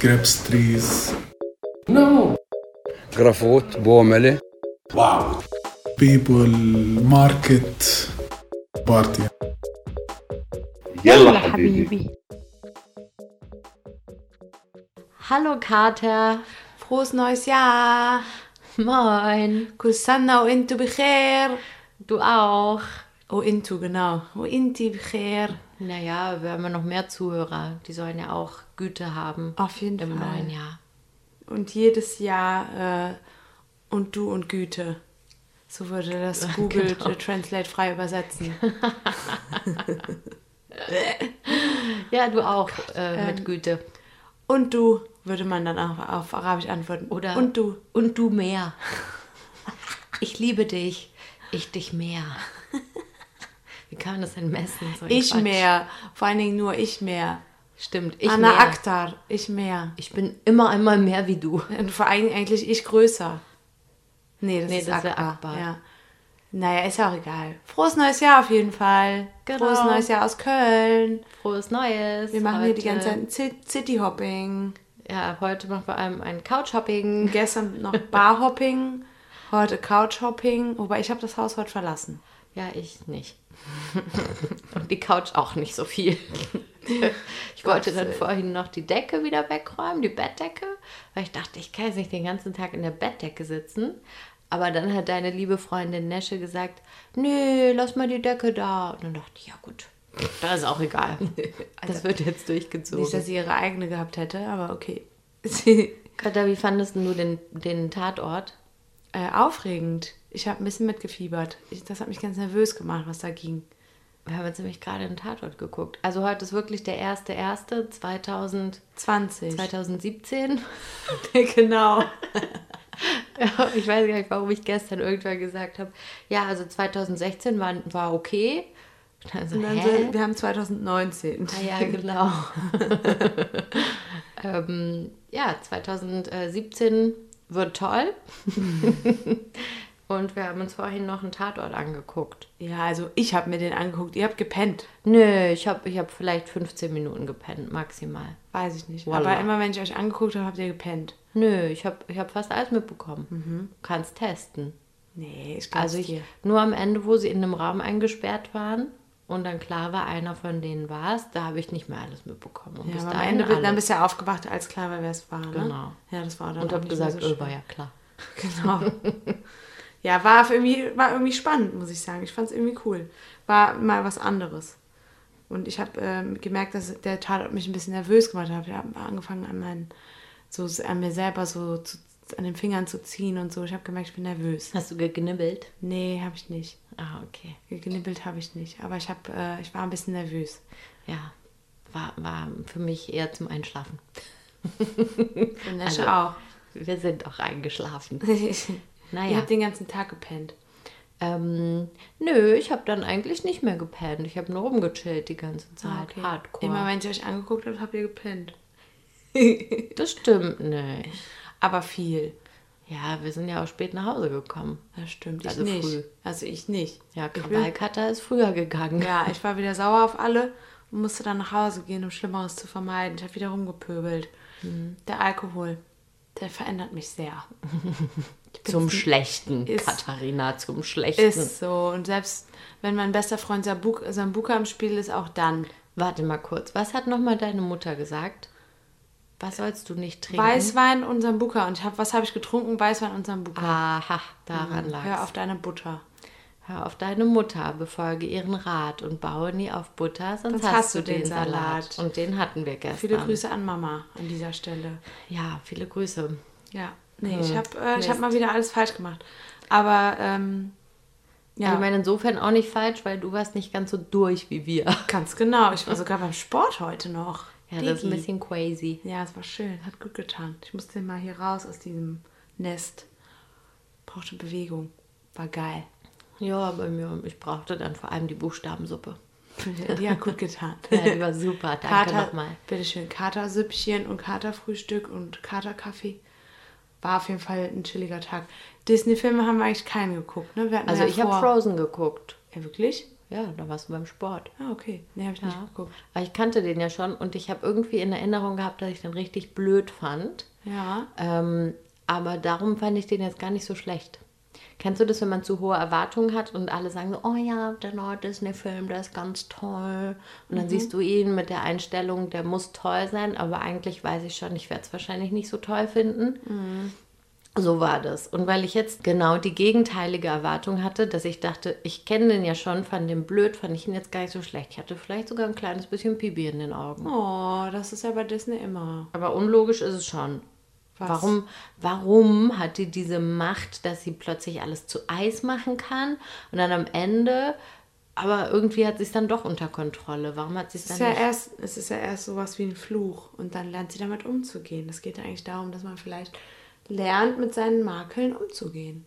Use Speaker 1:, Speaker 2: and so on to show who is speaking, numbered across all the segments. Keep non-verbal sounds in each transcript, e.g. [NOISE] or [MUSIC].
Speaker 1: grapes trees.
Speaker 2: No.
Speaker 3: Grafot, Boomele.
Speaker 2: Wow.
Speaker 1: People, market, party.
Speaker 2: يلا حبيبي.
Speaker 4: Hallo Kater.
Speaker 5: Frohes neues Jahr.
Speaker 4: Moin.
Speaker 5: Kusanna und Intu Becher.
Speaker 4: Du auch.
Speaker 5: Oh, Intu, genau. Oh, Inti Becher.
Speaker 4: Naja, wir haben ja noch mehr Zuhörer. Die sollen ja auch Güte haben.
Speaker 5: Auf jeden
Speaker 4: Im
Speaker 5: Fall.
Speaker 4: neuen Jahr.
Speaker 5: Und jedes Jahr äh, und du und Güte. So würde das [LAUGHS] Google
Speaker 4: Genau.
Speaker 5: Translate frei übersetzen. [LAUGHS]
Speaker 4: Ja, du auch äh, mit Güte.
Speaker 5: Und du würde man dann auf, auf Arabisch antworten.
Speaker 4: Oder
Speaker 5: Und du.
Speaker 4: Und du mehr. Ich liebe dich. Ich dich mehr. Wie kann man das denn messen? So
Speaker 5: Ich
Speaker 4: Quatsch.
Speaker 5: mehr. Vor allen Dingen nur ich mehr.
Speaker 4: Stimmt, ich
Speaker 5: Anna
Speaker 4: mehr.
Speaker 5: Akhtar. Ich mehr.
Speaker 4: Ich bin immer einmal mehr wie du.
Speaker 5: Und vor allem eigentlich ich größer. Nee, das
Speaker 4: Nee,
Speaker 5: ist
Speaker 4: das
Speaker 5: Akbar.
Speaker 4: Akbar.
Speaker 5: Ja. Naja, ist ja auch egal. Frohes neues Jahr auf jeden Fall.
Speaker 4: Genau.
Speaker 5: Frohes neues Jahr aus Köln.
Speaker 4: Frohes Neues.
Speaker 5: Wir machen hier die
Speaker 4: Heute-
Speaker 5: ganze Zeit Ci- City-Hopping.
Speaker 4: Ja, heute machen wir einem ein Couchhopping.
Speaker 5: Gestern noch Bar-Hopping. Heute Couch-Hopping. Wobei ich habe das Haus heute verlassen.
Speaker 4: Ja, ich nicht. [LAUGHS] Und die Couch auch nicht so viel. Ich wollte dann vorhin noch die Decke wieder wegräumen, die Bettdecke, weil ich dachte, ich kann jetzt nicht den ganzen Tag in der Bettdecke sitzen. Aber dann hat deine liebe Freundin Nesche gesagt, nee, lass mal die Decke da. Und dann dachte ich, ja gut, da ist auch egal. [LAUGHS] Das wird jetzt durchgezogen.
Speaker 5: Nicht, dass sie ihre eigene gehabt hätte, aber okay.
Speaker 4: Katha, wie fandest du den, den Tatort?
Speaker 5: äh, aufregend. Ich habe ein bisschen mitgefiebert. Ich, das hat mich ganz nervös gemacht, was da ging.
Speaker 4: Wir haben jetzt nämlich gerade einen Tatort geguckt. Also heute ist wirklich der 1.1.2000
Speaker 5: 20.
Speaker 4: 2017.
Speaker 5: genau. [LAUGHS] [LAUGHS]
Speaker 4: Ich weiß gar nicht, warum ich gestern irgendwann gesagt habe, ja, also 2016 war, war okay. Und dann so,
Speaker 5: Und dann
Speaker 4: hä?
Speaker 5: so, wir haben 2019.
Speaker 4: Ah, ja, genau. [LAUGHS] ähm, ja, 2017 wird toll. Und wir haben uns vorhin noch einen Tatort angeguckt.
Speaker 5: Ja, also ich habe mir den angeguckt. Ihr habt gepennt.
Speaker 4: Nö, ich habe ich hab vielleicht 15 Minuten gepennt, maximal.
Speaker 5: Weiß ich nicht.
Speaker 4: Voila.
Speaker 5: Aber immer wenn ich euch angeguckt habe, habt ihr gepennt.
Speaker 4: Nö, ich habe ich hab fast alles mitbekommen. Kannst testen.
Speaker 5: Nee, ich glaube
Speaker 4: Also ich,
Speaker 5: dir.
Speaker 4: nur am Ende, wo sie in einem Raum eingesperrt waren und dann klar war, einer von denen war es, da habe ich nicht mehr alles mitbekommen. Und
Speaker 5: Ja,
Speaker 4: bis
Speaker 5: aber am
Speaker 4: dahin
Speaker 5: Ende bi- dann
Speaker 4: alles.
Speaker 5: bist du ja aufgewacht, als klar war, wer es war. Ne?
Speaker 4: Genau.
Speaker 5: Ja, das war dann
Speaker 4: und
Speaker 5: auch
Speaker 4: habe gesagt,
Speaker 5: so
Speaker 4: öh, war ja klar. [LAUGHS]
Speaker 5: Genau. [LAUGHS] ja, war, irgendwie, war irgendwie spannend, muss ich sagen. Ich fand es irgendwie cool. War mal was anderes. Und ich habe ähm, gemerkt, dass der Tatort mich ein bisschen nervös gemacht hat. Ich habe angefangen, an, meinen, so, an mir selber so zu, an den Fingern zu ziehen und so. Ich habe gemerkt, ich bin nervös.
Speaker 4: Hast du geknibbelt?
Speaker 5: Nee, habe ich nicht.
Speaker 4: Ah, okay.
Speaker 5: Geknibbelt habe ich nicht. Aber ich, hab, äh, ich war ein bisschen nervös.
Speaker 4: Ja, war, war für mich eher zum Einschlafen.
Speaker 5: Und
Speaker 4: Also-
Speaker 5: auch.
Speaker 4: Wir sind auch eingeschlafen. [LAUGHS]
Speaker 5: Ihr
Speaker 4: Naja,
Speaker 5: habt den ganzen Tag gepennt.
Speaker 4: ähm, nö, ich habe dann eigentlich nicht mehr gepennt. Ich habe nur rumgechillt die ganze Zeit.
Speaker 5: Ah, okay.
Speaker 4: Hardcore.
Speaker 5: Immer wenn ich euch angeguckt habe, habt ihr gepennt. [LAUGHS]
Speaker 4: das stimmt nicht.
Speaker 5: Aber viel.
Speaker 4: Ja, wir sind ja auch spät nach Hause gekommen.
Speaker 5: Das stimmt. Ich
Speaker 4: Also
Speaker 5: nicht.
Speaker 4: früh.
Speaker 5: Also ich nicht.
Speaker 4: Ja,
Speaker 5: Ich
Speaker 4: Krawallkater ist früher gegangen.
Speaker 5: Ja, ich war wieder sauer auf alle und musste dann nach Hause gehen, um Schlimmeres zu vermeiden. Ich habe wieder rumgepöbelt.
Speaker 4: Mhm.
Speaker 5: Der Alkohol, der verändert mich sehr. [LAUGHS]
Speaker 4: Zum Schlechten,
Speaker 5: ist-
Speaker 4: Katharina, zum Schlechten.
Speaker 5: Ist so. Und selbst wenn mein bester Freund Sambuka, Sambuka im Spiel ist, auch dann.
Speaker 4: Warte mal kurz, was hat nochmal deine Mutter gesagt? Was sollst du nicht trinken?
Speaker 5: Weißwein und Sambuka. Und hab, was habe ich getrunken? Weißwein und Sambuka.
Speaker 4: Aha, daran lag's.
Speaker 5: Hör auf deine Butter.
Speaker 4: Hör auf deine Mutter, befolge ihren Rat und baue nie auf Butter, sonst,
Speaker 5: Sonst
Speaker 4: hast, du den Salat.
Speaker 5: Salat.
Speaker 4: Und den hatten wir gestern.
Speaker 5: Viele Grüße an Mama an dieser Stelle.
Speaker 4: Ja, viele Grüße.
Speaker 5: Ja. Nee,
Speaker 4: Hm,
Speaker 5: ich habe äh, ich hab mal wieder alles falsch gemacht. Aber, ähm, ja.
Speaker 4: Ich meine, insofern auch nicht falsch, weil du warst nicht ganz so durch wie wir. [LAUGHS]
Speaker 5: Ganz genau. Ich war sogar beim Sport heute noch.
Speaker 4: Ja, das ist ein
Speaker 5: Digi.
Speaker 4: bisschen crazy.
Speaker 5: Ja, es war schön. Hat gut getan. Ich musste mal hier raus aus diesem Nest. Brauchte Bewegung. War geil.
Speaker 4: Ja, bei mir, ich brauchte dann vor allem die Buchstabensuppe. [LAUGHS]
Speaker 5: Die hat gut getan. [LAUGHS]
Speaker 4: Ja, die war super. Danke nochmal.
Speaker 5: bitteschön. Katersüppchen und Katerfrühstück und Katerkaffee. War auf jeden Fall ein chilliger Tag. Disney-Filme haben wir eigentlich keinen geguckt, ne?
Speaker 4: Also
Speaker 5: ja
Speaker 4: ich habe Frozen geguckt.
Speaker 5: Ja, wirklich?
Speaker 4: Ja, da warst du beim Sport.
Speaker 5: Ah, okay. Nee, habe ich nicht geguckt.
Speaker 4: Aber ich kannte den ja schon und ich habe irgendwie in Erinnerung gehabt, dass ich den richtig blöd fand.
Speaker 5: Ja.
Speaker 4: Ähm, aber darum fand ich den jetzt gar nicht so schlecht. Kennst du das, wenn man zu hohe Erwartungen hat und alle sagen so, oh ja, der neue Disney-Film, der ist ganz toll. Und dann siehst du ihn mit der Einstellung, der muss toll sein, aber eigentlich weiß ich schon, ich werde es wahrscheinlich nicht so toll finden. So war das. Und weil ich jetzt genau die gegenteilige Erwartung hatte, dass ich dachte, ich kenne den ja schon, fand den blöd, fand ich ihn jetzt gar nicht so schlecht. Ich hatte vielleicht sogar ein kleines bisschen Pipi in den Augen.
Speaker 5: Oh, das ist ja bei Disney immer.
Speaker 4: Aber unlogisch ist es schon.
Speaker 5: Was?
Speaker 4: Warum, warum hat die diese Macht, dass sie plötzlich alles zu Eis machen kann und dann am Ende, aber irgendwie hat sie es dann doch unter Kontrolle. Warum hat sie es
Speaker 5: Es
Speaker 4: dann
Speaker 5: ja
Speaker 4: nicht?
Speaker 5: erst, es ist ja erst sowas wie ein Fluch und dann lernt sie damit umzugehen. Das geht ja eigentlich darum, dass man vielleicht lernt, mit seinen Makeln umzugehen.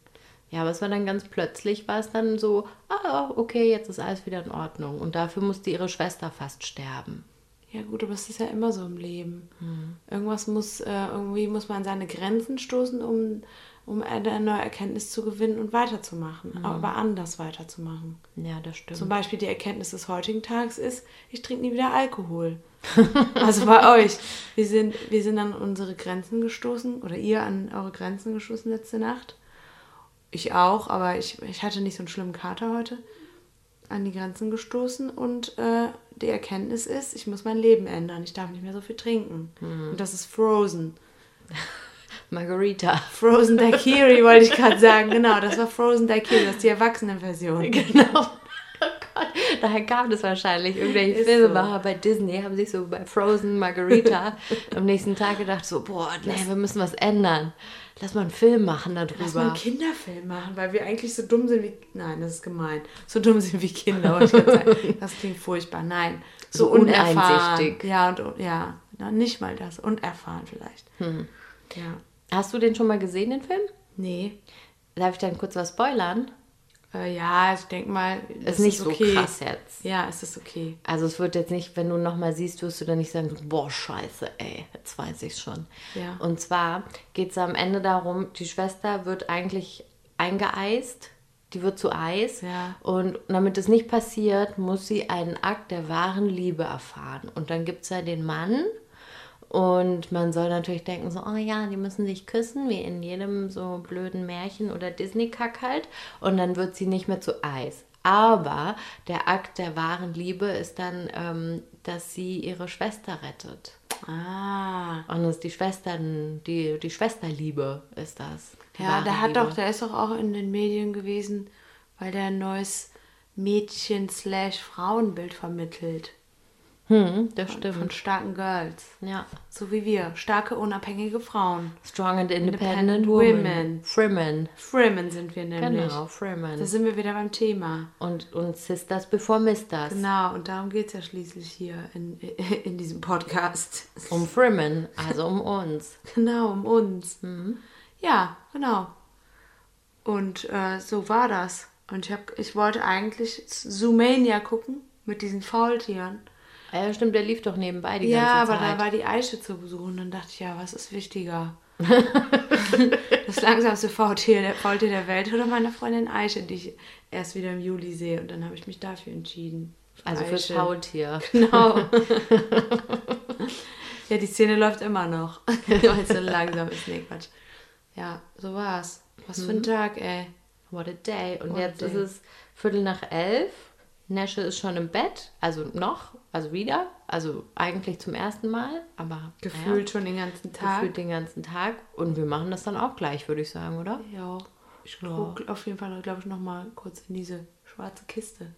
Speaker 4: Ja, aber es war dann ganz plötzlich, war es dann so, ah, okay, jetzt ist alles wieder in Ordnung. Und dafür musste ihre Schwester fast sterben.
Speaker 5: Ja gut, aber es ist ja immer so im Leben. Irgendwas muss, äh, irgendwie muss man an seine Grenzen stoßen, um, um eine neue Erkenntnis zu gewinnen und weiterzumachen. Aber anders weiterzumachen.
Speaker 4: Ja, das stimmt.
Speaker 5: Zum Beispiel die Erkenntnis des heutigen Tages ist, ich trinke nie wieder Alkohol. [LAUGHS] also bei euch. Wir sind, wir sind an unsere Grenzen gestoßen oder ihr an eure Grenzen gestoßen letzte Nacht. Ich auch, aber ich, ich hatte nicht so einen schlimmen Kater heute. An die Grenzen gestoßen und äh, die Erkenntnis ist, ich muss mein Leben ändern. Ich darf nicht mehr so viel trinken. Und das ist Frozen. [LAUGHS]
Speaker 4: Margarita.
Speaker 5: Frozen Daiquiri [LAUGHS] wollte ich gerade sagen. Genau, das war Frozen Daiquiri, das ist die Erwachsenenversion. [LAUGHS]
Speaker 4: Genau. Oh Gott, daher kam das wahrscheinlich. Irgendwelche Filmemacher bei Disney haben sich so bei Frozen Margarita am nächsten Tag gedacht, so, boah, nee, wir müssen was ändern. Lass mal einen Film machen
Speaker 5: Lass mal
Speaker 4: darüber.
Speaker 5: einen Kinderfilm machen, weil wir eigentlich so dumm sind wie. Nein, das ist gemein. So dumm sind wie Kinder, wollte ich gerade sagen. [LAUGHS] Das klingt furchtbar. Nein. So,
Speaker 4: So
Speaker 5: unerfahren.
Speaker 4: uneinsichtig.
Speaker 5: Ja, und, ja, na, nicht mal das. Unerfahren vielleicht.
Speaker 4: Hm.
Speaker 5: Ja.
Speaker 4: Hast du den schon mal gesehen, den Film?
Speaker 5: Nee.
Speaker 4: Darf ich dann kurz was spoilern?
Speaker 5: Äh, ja, ich denke mal.
Speaker 4: Ist nicht so krass jetzt.
Speaker 5: Ja, es ist okay.
Speaker 4: Also es wird jetzt nicht, wenn du nochmal siehst, wirst du dann nicht sagen, boah, scheiße, ey, jetzt weiß ich schon.
Speaker 5: Ja.
Speaker 4: Und zwar geht es am Ende darum, die Schwester wird eigentlich eingeeist, die wird zu Eis.
Speaker 5: Ja.
Speaker 4: Und damit es nicht passiert, muss sie einen Akt der wahren Liebe erfahren. Und dann gibt es ja den Mann. Und man soll natürlich denken, so, oh ja, die müssen sich küssen, wie in jedem so blöden Märchen oder Disney-Kack halt. Und dann wird sie nicht mehr zu Eis. Aber der Akt der wahren Liebe ist dann, ähm, dass sie ihre Schwester rettet.
Speaker 5: Ah.
Speaker 4: Und es ist die Schwestern, die, die Schwesterliebe ist das.
Speaker 5: Ja, der hat
Speaker 4: Liebe.
Speaker 5: doch, der ist doch auch in den Medien gewesen, weil der ein neues Mädchen-Frauenbild vermittelt.
Speaker 4: Hm, das
Speaker 5: Von
Speaker 4: stimmt.
Speaker 5: starken Girls.
Speaker 4: Ja.
Speaker 5: So wie wir. Starke, unabhängige Frauen.
Speaker 4: Strong and independent,
Speaker 5: Independent
Speaker 4: women.
Speaker 5: women.
Speaker 4: Freemen.
Speaker 5: Freemen sind wir nämlich.
Speaker 4: Genau, Freemen.
Speaker 5: Da sind wir wieder beim Thema.
Speaker 4: Und, und Sisters before Misters.
Speaker 5: Genau, und darum geht es ja schließlich hier in, [LAUGHS] in diesem Podcast.
Speaker 4: Um Freemen, also um uns. [LAUGHS]
Speaker 5: Genau, um uns.
Speaker 4: Mhm.
Speaker 5: Ja, genau. Und äh, so war das. Und ich, hab, ich wollte eigentlich Zoomania gucken mit diesen Faultieren.
Speaker 4: Ja, stimmt, der lief doch nebenbei die
Speaker 5: Ja,
Speaker 4: ganze
Speaker 5: aber
Speaker 4: Zeit.
Speaker 5: da war die Eiche zu Besuch und dann dachte ich, ja, was ist wichtiger? [LAUGHS] das langsamste Faultier der, Faultier der Welt oder meine Freundin Eiche, die ich erst wieder im Juli sehe. Und dann habe ich mich dafür entschieden.
Speaker 4: Also fürs. Faultier. [LAUGHS]
Speaker 5: Genau. ja, die Szene läuft immer noch. [LAUGHS] Weil es so langsam ist. Nee, Quatsch. Ja, so war's. Was für ein Tag, ey.
Speaker 4: What a day. Und
Speaker 5: What
Speaker 4: jetzt ist
Speaker 5: day.
Speaker 4: es Viertel nach elf. Nesche ist schon im Bett. Also noch. Also wieder. Also eigentlich zum ersten Mal. Aber
Speaker 5: Gefühlt schon den ganzen Tag.
Speaker 4: gefühlt den ganzen Tag. Und wir machen das dann auch gleich, würde ich sagen, oder?
Speaker 5: Ja. Ich gucke auf jeden Fall, glaube ich, noch mal kurz in diese schwarze Kiste.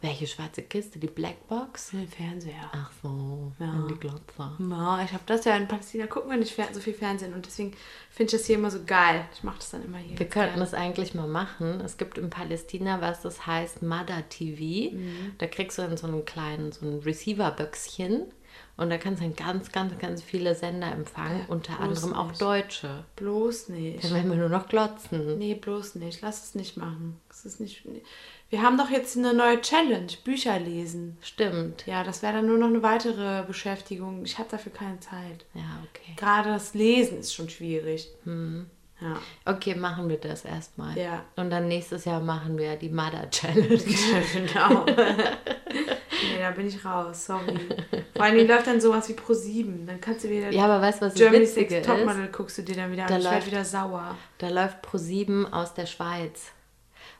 Speaker 4: Welche schwarze Kiste? Die Blackbox?
Speaker 5: Den Fernseher.
Speaker 4: Ach so.
Speaker 5: Ja.
Speaker 4: In die Glotze.
Speaker 5: Ja, ich habe das ja in Palästina gucken wir nicht so viel Fernsehen und deswegen finde ich das hier immer so geil. Ich mache das dann immer hier.
Speaker 4: Wir könnten das eigentlich mal machen. Es gibt in Palästina was, das heißt Mother TV.
Speaker 5: Mhm.
Speaker 4: Da kriegst du in so einen kleinen, so ein Receiver-Böckschen und da kannst du dann ganz, ganz, ganz viele Sender empfangen, unter
Speaker 5: bloß
Speaker 4: anderem auch
Speaker 5: nicht.
Speaker 4: deutsche.
Speaker 5: Bloß nicht.
Speaker 4: Dann werden wir nur noch glotzen.
Speaker 5: Nee, bloß nicht. Lass es nicht machen. Es ist nicht. Wir haben doch jetzt eine neue Challenge, Bücher lesen.
Speaker 4: Stimmt.
Speaker 5: Ja, das wäre dann nur noch eine weitere Beschäftigung. Ich habe dafür keine Zeit.
Speaker 4: Ja, okay.
Speaker 5: Gerade das Lesen ist schon schwierig. Ja.
Speaker 4: Okay, machen wir das erstmal.
Speaker 5: Ja.
Speaker 4: Und dann nächstes Jahr machen wir die Mother Challenge. [LAUGHS]
Speaker 5: genau. [LAUGHS] nee, da bin ich raus, sorry. Vor allem läuft dann sowas wie Pro 7. Dann kannst du wieder
Speaker 4: Ja, aber weißt du, was das
Speaker 5: Germany's
Speaker 4: Witzige ist?
Speaker 5: Topmodel guckst du dir dann wieder an.
Speaker 4: Da
Speaker 5: Ich werde
Speaker 4: läuft-
Speaker 5: wieder sauer.
Speaker 4: Da läuft Pro7 aus der Schweiz.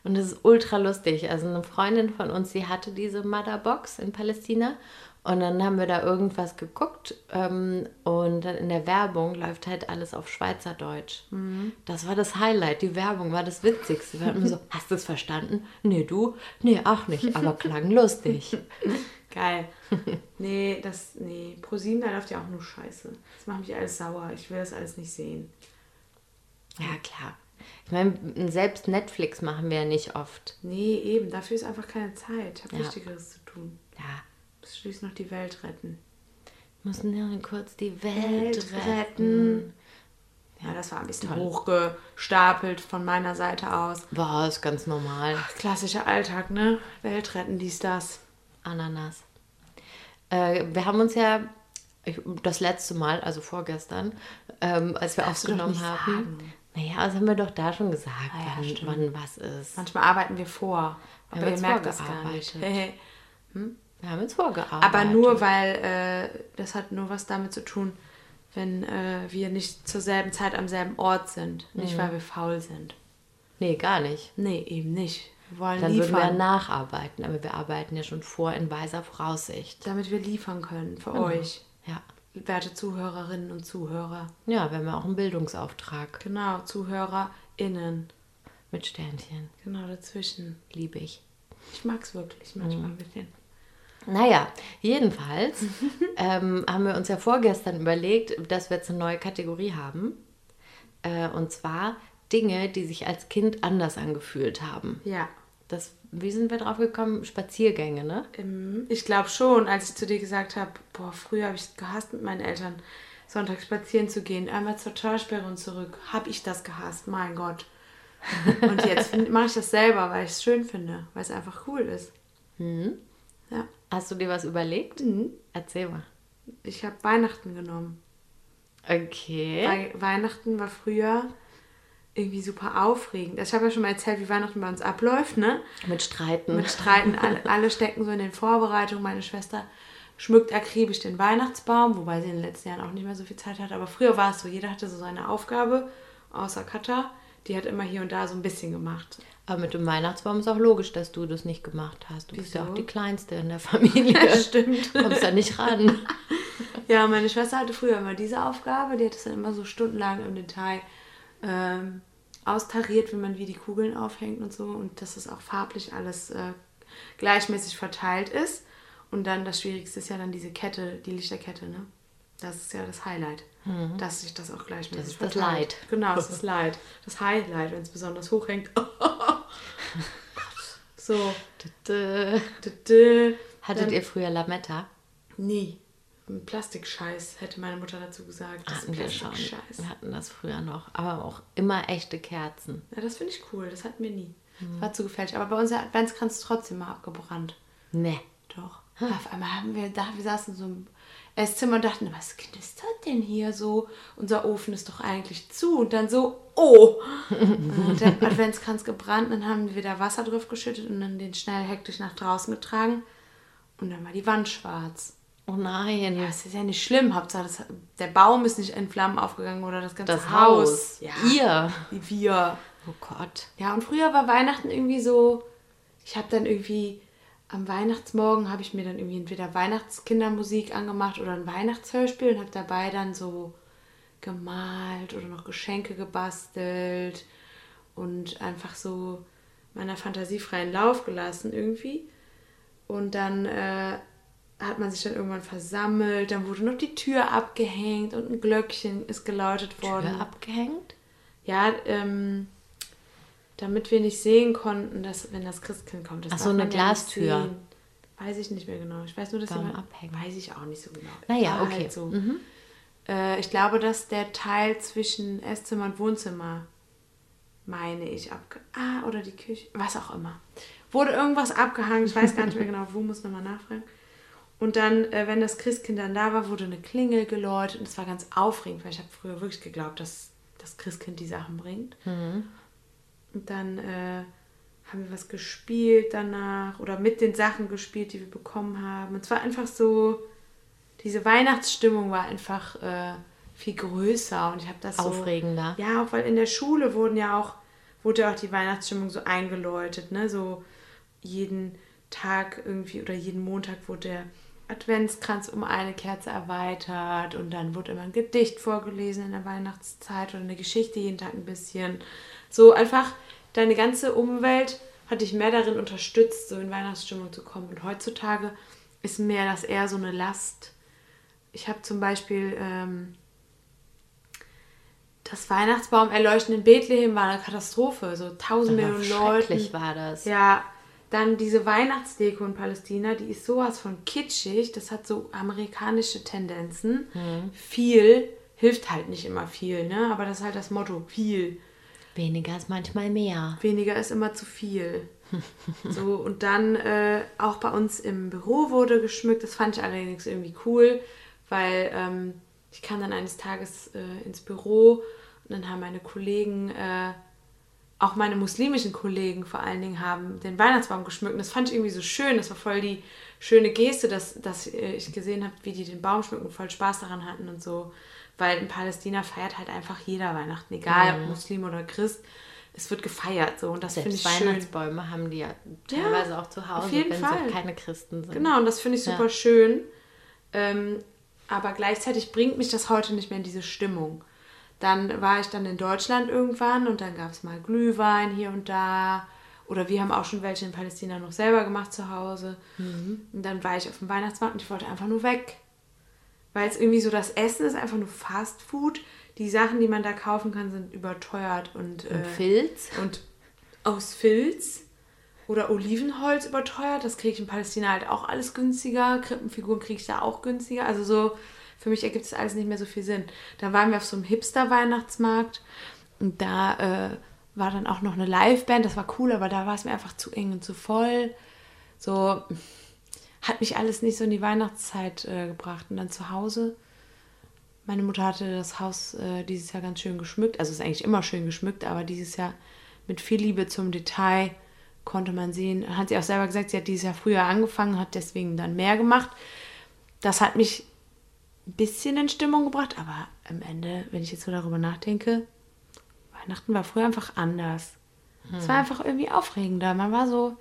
Speaker 4: Und das ist ultra lustig. Also eine Freundin von uns, die hatte diese Motherbox in Palästina. Und dann haben wir da irgendwas geguckt. Ähm, und dann in der Werbung läuft halt alles auf Schweizerdeutsch. Das war das Highlight. Die Werbung war das Witzigste. Wir hatten immer so, [LAUGHS] hast du es verstanden? Nee, du? Nee, auch nicht. Aber klang lustig. [LAUGHS]
Speaker 5: Geil. nee, das, nee. Pro 7, da läuft ja auch nur Scheiße. Das macht mich alles sauer. Ich will das alles nicht sehen.
Speaker 4: Ja, klar. Ich meine, selbst Netflix machen wir ja nicht oft.
Speaker 5: Nee, eben. Dafür ist einfach keine Zeit. Ich habe
Speaker 4: Ja.
Speaker 5: Wichtigeres zu tun.
Speaker 4: Ja,
Speaker 5: Muss schließlich noch die Welt retten.
Speaker 4: müssen ja kurz die Welt,
Speaker 5: Welt
Speaker 4: retten.
Speaker 5: retten. Ja, das war ein bisschen hochgestapelt von meiner Seite aus.
Speaker 4: War es ganz normal.
Speaker 5: Klassischer Alltag, ne? Welt retten, dies, das.
Speaker 4: Ananas. Äh, wir haben uns ja ich, das letzte Mal, also vorgestern, ähm, als wir aufgenommen haben.
Speaker 5: sagen.
Speaker 4: Naja, das haben wir doch da schon gesagt,
Speaker 5: Ah ja,
Speaker 4: wann, wann was ist.
Speaker 5: Manchmal arbeiten wir vor.
Speaker 4: Wir
Speaker 5: Aber
Speaker 4: haben
Speaker 5: ihr merkt das gar nicht.
Speaker 4: vorgearbeitet. [LAUGHS] Wir haben jetzt vorgearbeitet.
Speaker 5: Aber nur, weil äh, das hat nur was damit zu tun, wenn äh, wir nicht zur selben Zeit am selben Ort sind. Nicht,
Speaker 4: Mhm.
Speaker 5: weil wir faul sind.
Speaker 4: Nee, gar nicht.
Speaker 5: Nee, eben nicht. Wir wollen
Speaker 4: Dann würden wir
Speaker 5: liefern,
Speaker 4: nacharbeiten, aber wir arbeiten ja schon vor in weiser Voraussicht.
Speaker 5: damit wir liefern können für
Speaker 4: Genau.
Speaker 5: euch,
Speaker 4: Ja.
Speaker 5: Werte Zuhörerinnen und Zuhörer.
Speaker 4: Ja, wir haben ja auch einen Bildungsauftrag
Speaker 5: Genau, ZuhörerInnen.
Speaker 4: mit Sternchen.
Speaker 5: Genau dazwischen.
Speaker 4: Liebe ich.
Speaker 5: Ich mag's wirklich manchmal
Speaker 4: Mhm.
Speaker 5: ein bisschen.
Speaker 4: Naja, jedenfalls [LAUGHS] ähm, haben wir uns ja vorgestern überlegt, dass wir jetzt eine neue Kategorie haben. Äh, und zwar Dinge, die sich als Kind anders angefühlt haben.
Speaker 5: Ja.
Speaker 4: Das, wie sind wir drauf gekommen? Spaziergänge, ne?
Speaker 5: Ähm, Ich glaube schon, als ich zu dir gesagt habe, boah, früher habe ich es gehasst, mit meinen Eltern Sonntag spazieren zu gehen, einmal zur Talsperre und zurück, habe ich das gehasst, mein Gott. [LAUGHS] Und jetzt mache ich das selber, weil ich es schön finde, weil es einfach cool ist. Ja,
Speaker 4: Hast du dir was überlegt?
Speaker 5: Mhm.
Speaker 4: Erzähl mal.
Speaker 5: ich habe Weihnachten genommen.
Speaker 4: Okay.
Speaker 5: Weil Weihnachten war früher irgendwie super aufregend. Ich habe ja schon mal erzählt, wie Weihnachten bei uns abläuft, ne?
Speaker 4: Mit Streiten.
Speaker 5: mit Streiten. Alle, [LAUGHS] alle stecken so in den Vorbereitungen. Meine Schwester schmückt akribisch den Weihnachtsbaum, wobei sie in den letzten Jahren auch nicht mehr so viel Zeit hat. Aber früher war es so, jeder hatte so seine Aufgabe, außer Katha. Die hat immer hier und da so ein bisschen gemacht.
Speaker 4: Aber mit dem Weihnachtsbaum ist auch logisch, dass du das nicht gemacht hast. Du bist ja
Speaker 5: Wieso?
Speaker 4: auch die Kleinste in der Familie. [LAUGHS]
Speaker 5: Stimmt.
Speaker 4: Kommst da nicht ran. [LAUGHS]
Speaker 5: Ja, meine Schwester hatte früher immer diese Aufgabe. Die hat es dann immer so stundenlang im Detail ähm, austariert, wie man wie die Kugeln aufhängt und so. Und dass es auch farblich alles äh, gleichmäßig verteilt ist. Und dann das Schwierigste ist ja dann diese Kette, die Lichterkette, ne? Das ist ja das Highlight, dass sich das auch gleichmäßig
Speaker 4: Mhm. Das ist das
Speaker 5: verteilt.
Speaker 4: Leid.
Speaker 5: Genau, das [LAUGHS] ist Leid. Das Highlight, wenn es besonders hoch hängt. [LAUGHS] so. [LAUGHS]
Speaker 4: Hattet ihr früher Lametta?
Speaker 5: Nie. Plastikscheiß, hätte meine Mutter dazu gesagt. Das ist
Speaker 4: Hatten wir schon.
Speaker 5: Plastikscheiß.
Speaker 4: Wir hatten das früher noch. Aber auch immer echte Kerzen.
Speaker 5: Ja, das finde ich cool. Das hatten wir nie.
Speaker 4: Mhm.
Speaker 5: Das war zu gefällig. Aber bei uns der Adventskranz trotzdem mal abgebrannt.
Speaker 4: Ne.
Speaker 5: Doch. Auf einmal haben wir da, wir saßen so im Esszimmer und dachten, was knistert denn hier so? Unser Ofen ist doch eigentlich zu. Und dann so, oh! Und dann hat der Adventskranz gebrannt. Dann haben wir da Wasser drauf geschüttet und dann den schnell hektisch nach draußen getragen. Und dann war die Wand schwarz.
Speaker 4: Oh nein.
Speaker 5: Ja, es ist ja nicht schlimm. Hauptsache, das, der Baum ist nicht in Flammen aufgegangen oder das ganze
Speaker 4: das
Speaker 5: Haus.
Speaker 4: Haus.
Speaker 5: Ja.
Speaker 4: Ihr.
Speaker 5: Wir.
Speaker 4: Oh Gott.
Speaker 5: Ja, und früher war Weihnachten irgendwie so, ich habe dann irgendwie am Weihnachtsmorgen habe ich mir dann irgendwie entweder Weihnachtskindermusik angemacht oder ein Weihnachtshörspiel und habe dabei dann so gemalt oder noch Geschenke gebastelt und einfach so meiner Fantasie freien Lauf gelassen irgendwie. Und dann äh, hat man sich dann irgendwann versammelt, dann wurde noch die Tür abgehängt und ein Glöckchen ist geläutet worden.
Speaker 4: Tür abgehängt?
Speaker 5: Ja, ähm, damit wir nicht sehen konnten, dass wenn das Christkind kommt. Das
Speaker 4: Ach so, eine Glastür.
Speaker 5: Weiß ich nicht mehr genau. Ich weiß nur, dass
Speaker 4: Warum
Speaker 5: jemand,
Speaker 4: abhängen?
Speaker 5: Weiß ich auch nicht so genau.
Speaker 4: Naja, okay.
Speaker 5: Halt so.
Speaker 4: Mhm.
Speaker 5: äh, ich glaube, dass der Teil zwischen Esszimmer und Wohnzimmer, meine ich, abge... Ah, oder die Küche, was auch immer. Wurde irgendwas abgehangen, ich weiß gar nicht mehr [LAUGHS] genau, wo, muss nochmal nachfragen. Und dann, äh, wenn das Christkind dann da war, wurde eine Klingel geläutet und es war ganz aufregend, weil ich habe früher wirklich geglaubt, dass das Christkind die Sachen bringt. Und dann äh, haben wir was gespielt danach oder mit den Sachen gespielt, die wir bekommen haben. Und es war einfach so, diese Weihnachtsstimmung war einfach äh, viel größer und ich habe das so,
Speaker 4: Aufregender.
Speaker 5: Ja, auch weil in der Schule wurden ja auch wurde ja auch die Weihnachtsstimmung so eingeläutet, ne? So jeden Tag irgendwie oder jeden Montag wurde der Adventskranz um eine Kerze erweitert und dann wurde immer ein Gedicht vorgelesen in der Weihnachtszeit oder eine Geschichte jeden Tag ein bisschen. So einfach deine ganze Umwelt hat dich mehr darin unterstützt, so in Weihnachtsstimmung zu kommen. Und heutzutage ist mir das eher so eine Last. Ich habe zum Beispiel ähm, das Weihnachtsbaum erleuchten in Bethlehem war eine Katastrophe. So tausend Millionen Leute.
Speaker 4: schrecklich war das.
Speaker 5: Ja, dann diese Weihnachtsdeko in Palästina, die ist sowas von kitschig. Das hat so amerikanische Tendenzen. Viel hilft halt nicht immer viel, ne? Aber das ist halt das Motto. Viel.
Speaker 4: Weniger ist manchmal mehr.
Speaker 5: Weniger ist immer zu viel. [LAUGHS] so, und dann äh, auch bei uns im Büro wurde geschmückt. Das fand ich allerdings irgendwie cool, weil ähm, ich kam dann eines Tages äh, ins Büro und dann haben meine Kollegen, äh, auch meine muslimischen Kollegen vor allen Dingen, haben den Weihnachtsbaum geschmückt. Und das fand ich irgendwie so schön. Das war voll die schöne Geste, dass, dass äh, ich gesehen habe, wie die den Baum schmücken und voll Spaß daran hatten und so. Weil in Palästina feiert halt einfach jeder Weihnachten, egal ob Muslim oder Christ. Es wird gefeiert so und das finde ich schön.
Speaker 4: Weihnachtsbäume haben die ja teilweise auch zu Hause,
Speaker 5: auf jeden
Speaker 4: wenn
Speaker 5: Fall.
Speaker 4: sie keine Christen sind.
Speaker 5: Genau, und das finde ich
Speaker 4: Ja.
Speaker 5: super schön. Ähm, aber gleichzeitig bringt mich das heute nicht mehr in diese Stimmung. Dann war ich dann in Deutschland irgendwann und dann gab es mal Glühwein hier und da. Oder wir haben auch schon welche in Palästina noch selber gemacht zu Hause. Und dann war ich auf dem Weihnachtsmarkt und ich wollte einfach nur weg. Weil es irgendwie so, das Essen ist einfach nur Fast Food. Die Sachen, die man da kaufen kann, sind überteuert und,
Speaker 4: Und
Speaker 5: äh,
Speaker 4: Filz?
Speaker 5: und aus Filz oder Olivenholz überteuert. Das kriege ich in Palästina halt auch alles günstiger. Krippenfiguren kriege ich da auch günstiger. Also so, für mich ergibt es alles nicht mehr so viel Sinn. Da waren wir auf so einem Hipster-Weihnachtsmarkt und da äh, war dann auch noch eine Liveband. Das war cool, aber da war es mir einfach zu eng und zu voll. So hat mich alles nicht so in die Weihnachtszeit äh, gebracht. Und dann zu Hause meine Mutter hatte das Haus äh, dieses Jahr ganz schön geschmückt. Also es ist eigentlich immer schön geschmückt, aber dieses Jahr mit viel Liebe zum Detail konnte man sehen. Hat sie auch selber gesagt, sie hat dieses Jahr früher angefangen, hat deswegen dann mehr gemacht. Das hat mich ein bisschen in Stimmung gebracht, aber am Ende, wenn ich jetzt so darüber nachdenke, Weihnachten war früher einfach anders. Es war einfach irgendwie aufregender. Man war so,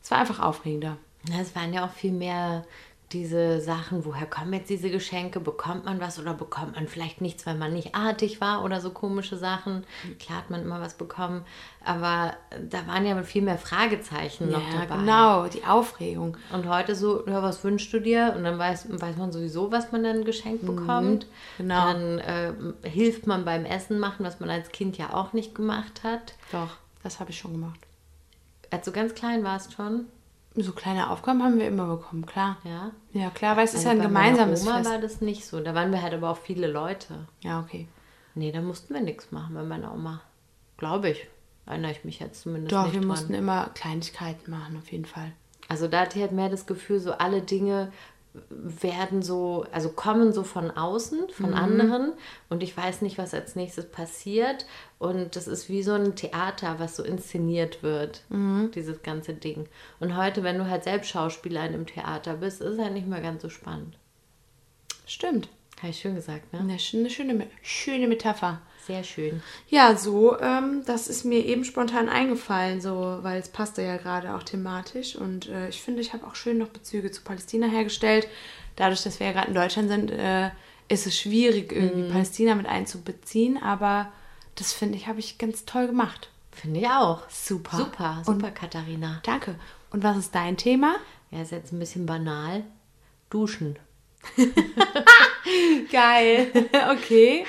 Speaker 5: es war einfach aufregender.
Speaker 4: Es waren ja auch viel mehr diese Sachen, woher kommen jetzt diese Geschenke? Bekommt man was oder bekommt man vielleicht nichts, weil man nicht artig war oder so komische Sachen? Klar hat man immer was bekommen, aber da waren ja viel mehr Fragezeichen noch
Speaker 5: ja,
Speaker 4: dabei.
Speaker 5: genau, die Aufregung.
Speaker 4: Und heute so, ja, was wünschst du dir? Und dann weiß, weiß man sowieso, was man dann geschenkt bekommt.
Speaker 5: genau.
Speaker 4: Dann äh, hilft man beim Essen machen, was man als Kind ja auch nicht gemacht hat.
Speaker 5: Doch, das habe ich schon gemacht.
Speaker 4: Als du ganz klein warst schon,
Speaker 5: So kleine Aufgaben haben wir immer bekommen, klar.
Speaker 4: ja.
Speaker 5: Ja, klar, weil es ist
Speaker 4: Also
Speaker 5: ja ein
Speaker 4: bei meiner
Speaker 5: gemeinsames
Speaker 4: Oma
Speaker 5: Fest.
Speaker 4: war das nicht so. Da waren wir halt aber auch viele Leute.
Speaker 5: Ja, okay.
Speaker 4: Nee, da mussten wir nichts machen bei meiner Oma. Glaube ich. Erinnere ich mich jetzt zumindest
Speaker 5: Doch,
Speaker 4: nicht
Speaker 5: wir
Speaker 4: dran.
Speaker 5: mussten immer Kleinigkeiten machen, auf jeden Fall.
Speaker 4: Also da hatte ich halt mehr das Gefühl, so alle Dinge werden so, also kommen so von außen, von anderen und ich weiß nicht, was als nächstes passiert und das ist wie so ein Theater, was so inszeniert wird, dieses ganze Ding. Und heute, wenn du halt selbst Schauspieler in einem Theater bist, ist es halt nicht mehr ganz so spannend.
Speaker 5: Stimmt.
Speaker 4: Habe ich schön gesagt, ne?
Speaker 5: Eine, sch- eine schöne, schöne Metapher.
Speaker 4: Sehr schön.
Speaker 5: Ja, so, ähm, das ist mir eben spontan eingefallen, so, weil es passte ja gerade auch thematisch. Und äh, ich finde, ich habe auch schön noch Bezüge zu Palästina hergestellt. Dadurch, dass wir ja gerade in Deutschland sind, äh, ist es schwierig, irgendwie Palästina mit einzubeziehen. Aber das finde ich, habe ich ganz toll gemacht.
Speaker 4: Finde ich auch.
Speaker 5: Super.
Speaker 4: Super, super, Katharina.
Speaker 5: Danke. Und was ist dein Thema?
Speaker 4: Ja, ist jetzt ein bisschen banal. Duschen. [LAUGHS]
Speaker 5: Geil. [LAUGHS] okay.